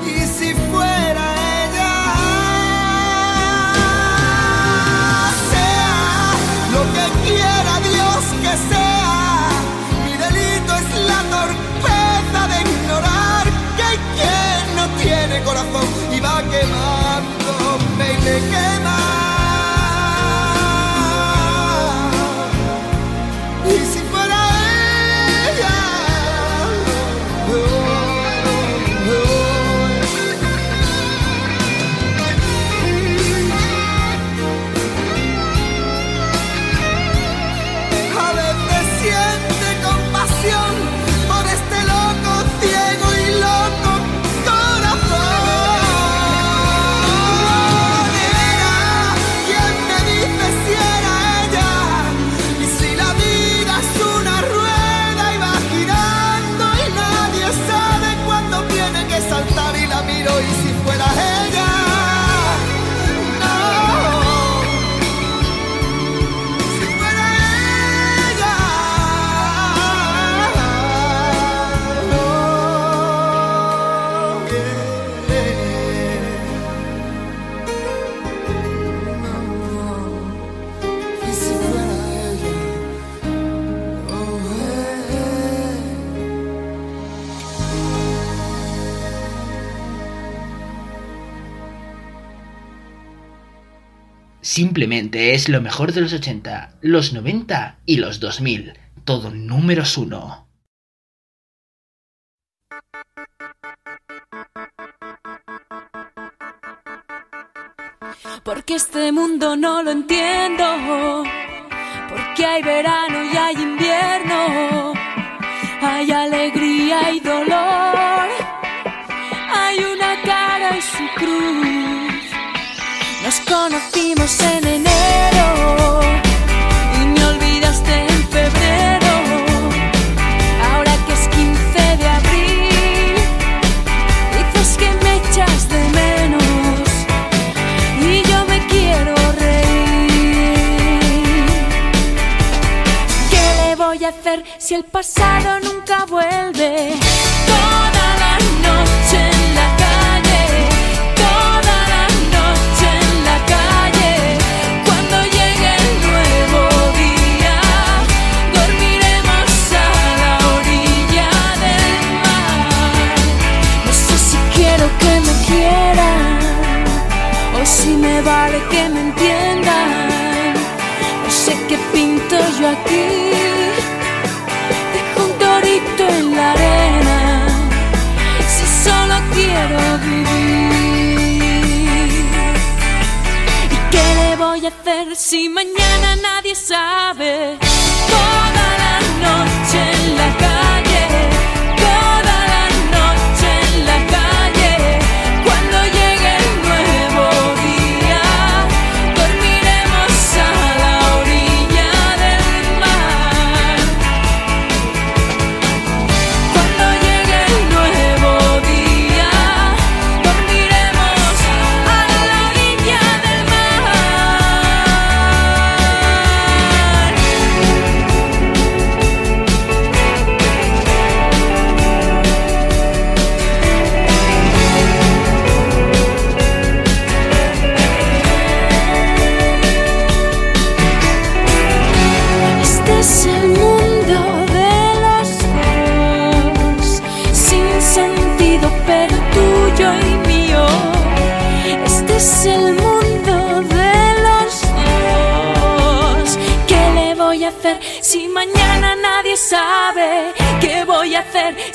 y si fuera ella, sea lo que quiera Dios que sea, mi delito es la torpeza de ignorar que hay quien no tiene corazón y va quemándome y me quema. Simplemente es lo mejor de los 80, los 90 y los 2000. Todo números uno. Porque este mundo no lo entiendo. Porque hay verano y hay invierno. Hay alegría y dolor. Hay una cara y su cruz. Nos conocimos en enero. Y me olvidaste en febrero. Ahora que es 15 de abril. Dices que me echas de menos y yo me quiero reír. ¿Qué le voy a hacer si el pasado nunca vuelve? Toda hacer si mañana nadie sabe? Toda la noche en la calle.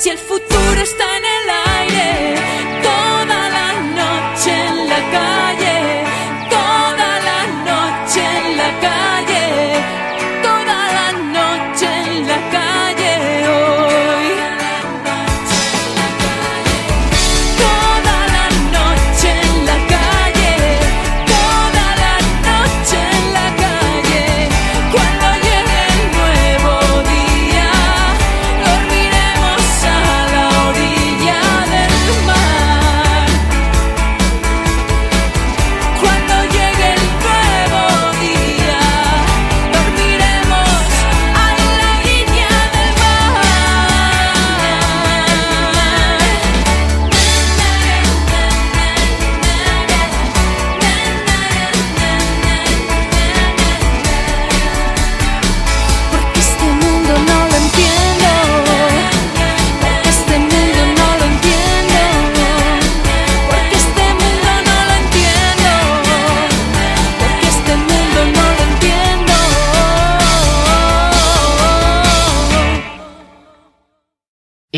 sia il futuro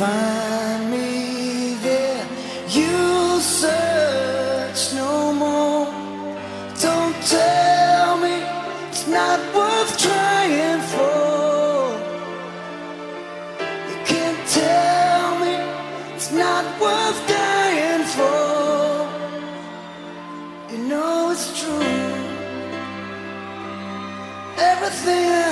find me there. You'll search no more. Don't tell me it's not worth trying for. You can't tell me it's not worth dying for. You know it's true. Everything.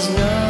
is love.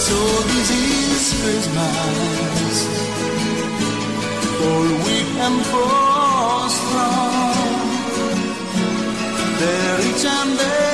So all Christmas For weak and for strong They're rich and they're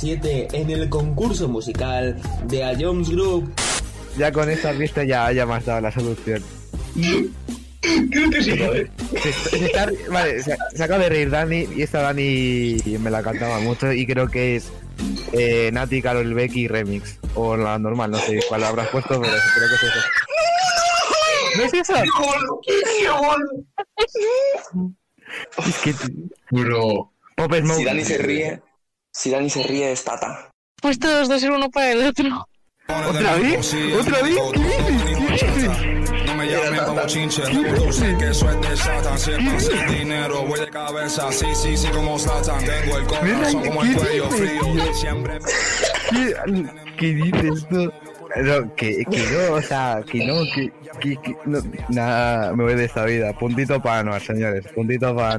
7 en el concurso musical de A Jones Group. Ya con esta pista ya, ya me has dado la solución. Creo que sí, ¿vale? Se, se está- vale, se, se acaba de reír Dani y esta Dani me la cantaba mucho y creo que es eh, Nati, Carol Becky remix. O la normal, no sé cuál habrás puesto, pero creo que es eso. ¿No es eso? Es que... Bro. Pop Smoke. Si Dani se ríe, si Dani se ríe es Tata. Pues todos dos ser uno para el otro. ¿Otra vez? ¿Otra vez? ¿Qué dices? ¿Qué dices? No me llamen como chinche, tú sé que eso es de Satan. Siempre sin dinero, voy de cabeza. Sí, sí, sí, como Satan. Tengo el corazón como el cuello frío. Siempre. ¿Qué, qué dices tú? No, que, que no, o sea, que no, que, que, que no, nada, me voy de esta vida. Puntito para señores, puntito para.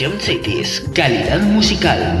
Ion Cities, calidad musical.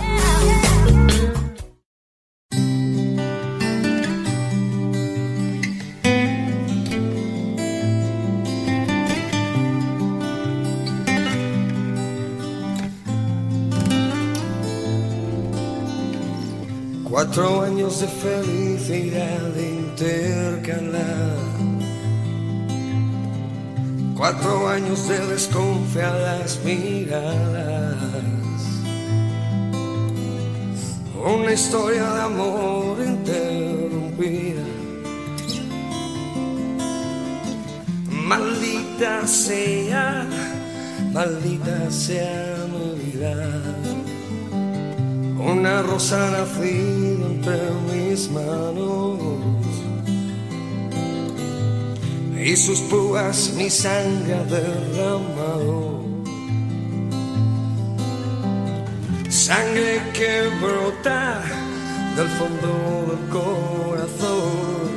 Historia de amor interrumpida. Maldita sea, maldita sea mi vida. Una rosa nacida entre mis manos y sus púas mi sangre derramado. Sangre que brota del fondo del corazón.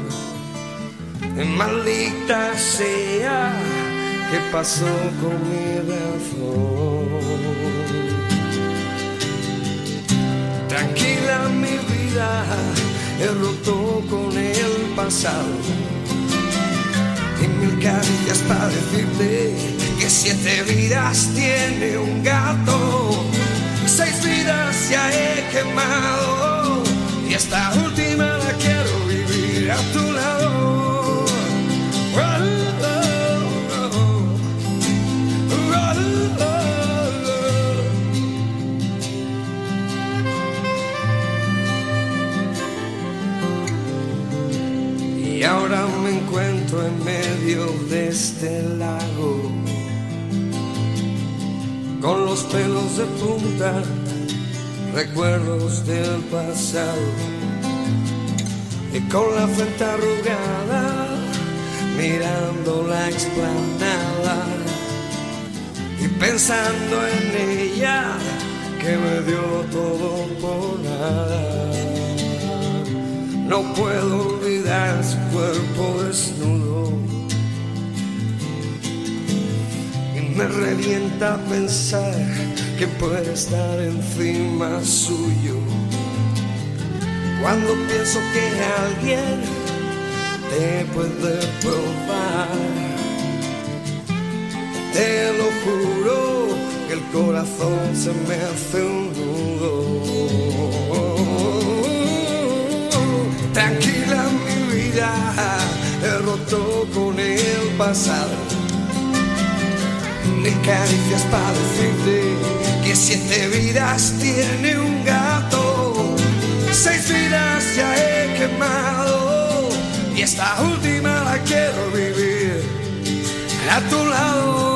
Maldita sea que pasó con mi razón. Tranquila mi vida, he roto con el pasado. Y mil caricias para decirte que siete vidas tiene un gato. Seis vidas ya he quemado. Esta última la quiero vivir a tu lado. Y ahora me encuentro en medio de este lago, con los pelos de punta, recuerdos del pasado, y con la frente arrugada, mirando la explanada, y pensando en ella, que me dio todo por nada. No puedo olvidar su cuerpo desnudo. Y me revienta pensar que puede estar encima suyo. Cuando pienso que alguien te puede probar, te lo juro que el corazón se me hace un nudo. Tranquila mi vida, he roto con el pasado. Ni caricias para decirte que siete vidas tiene un gato. Seis vidas ya he quemado y esta última la quiero vivir a tu lado.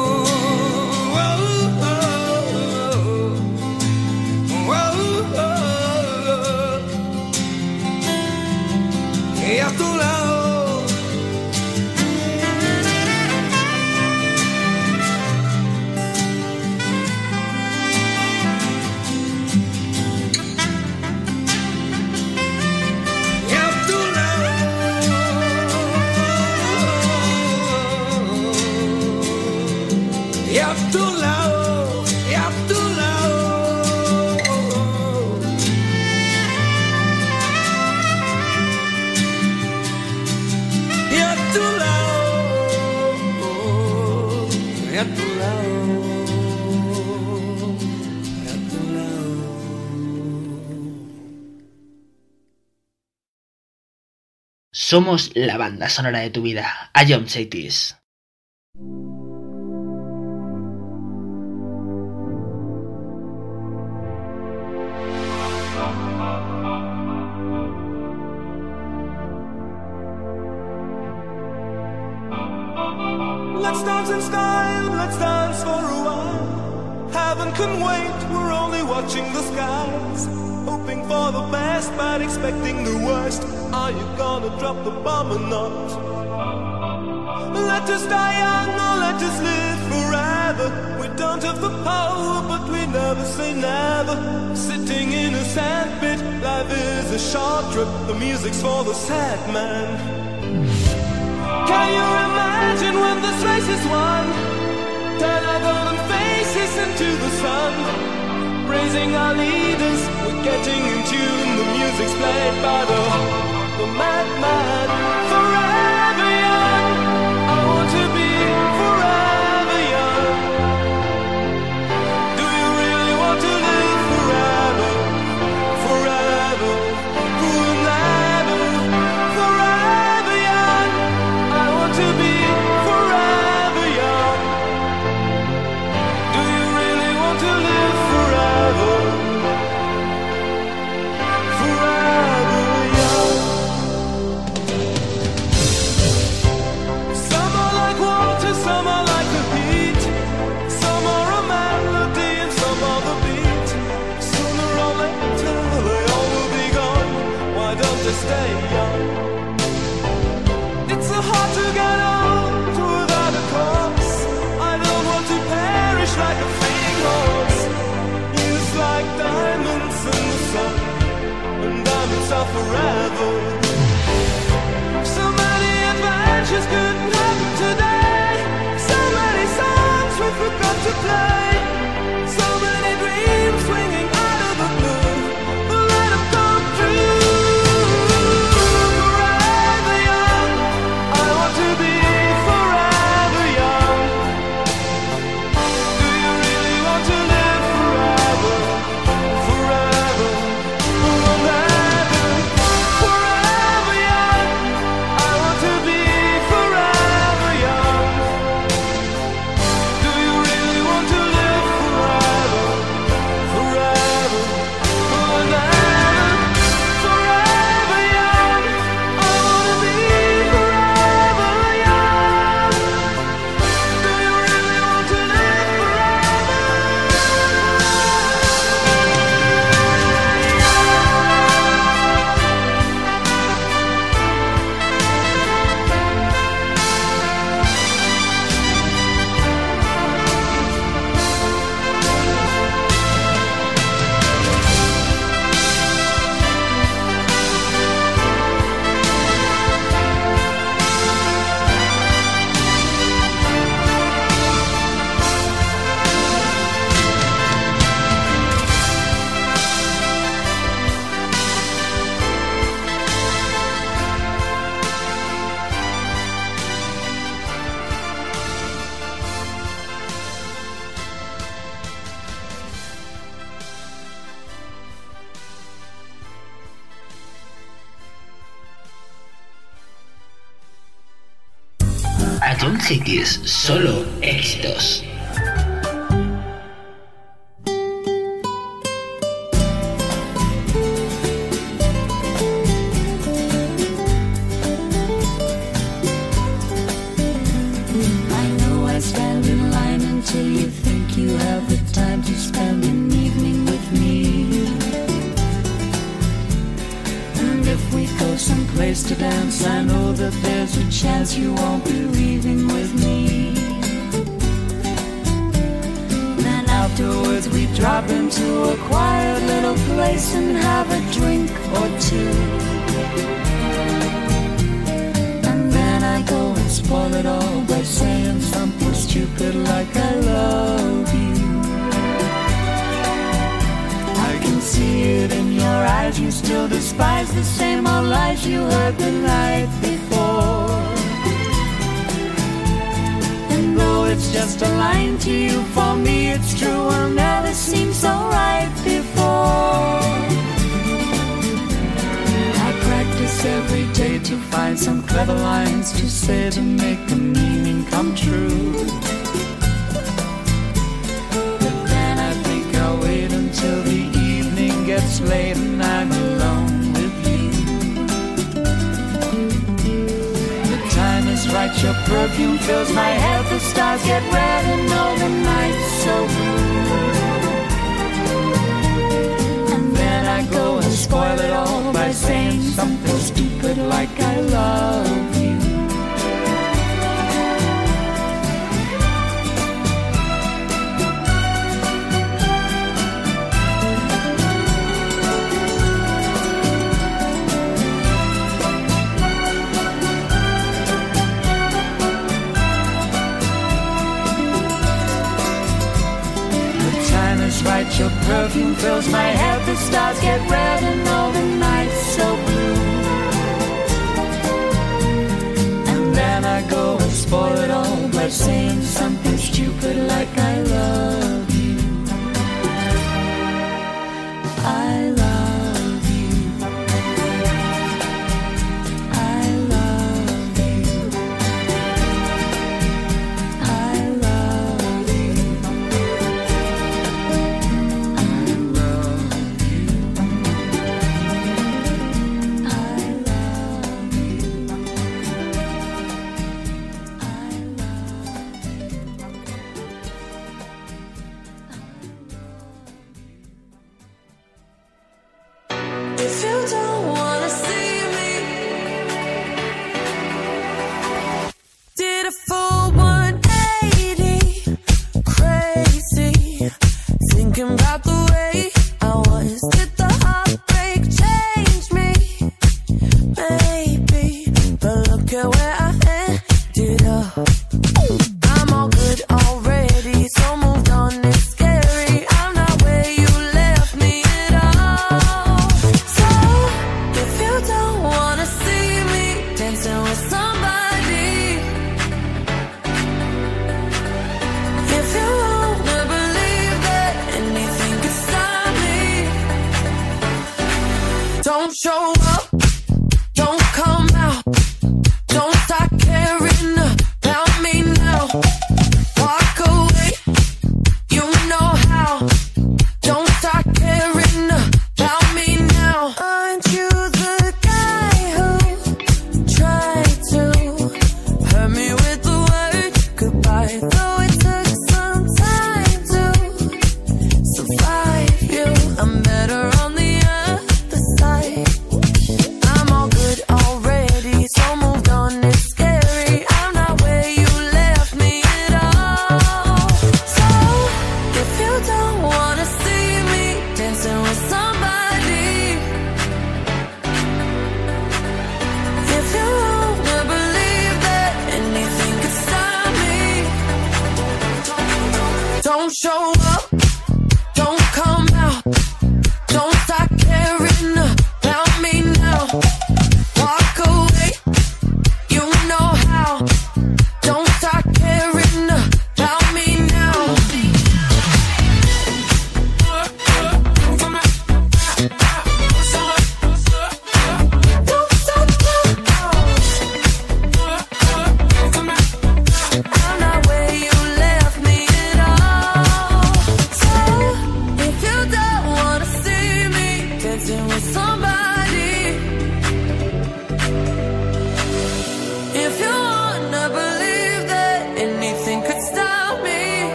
Somos la banda sonora de tu vida. A Jump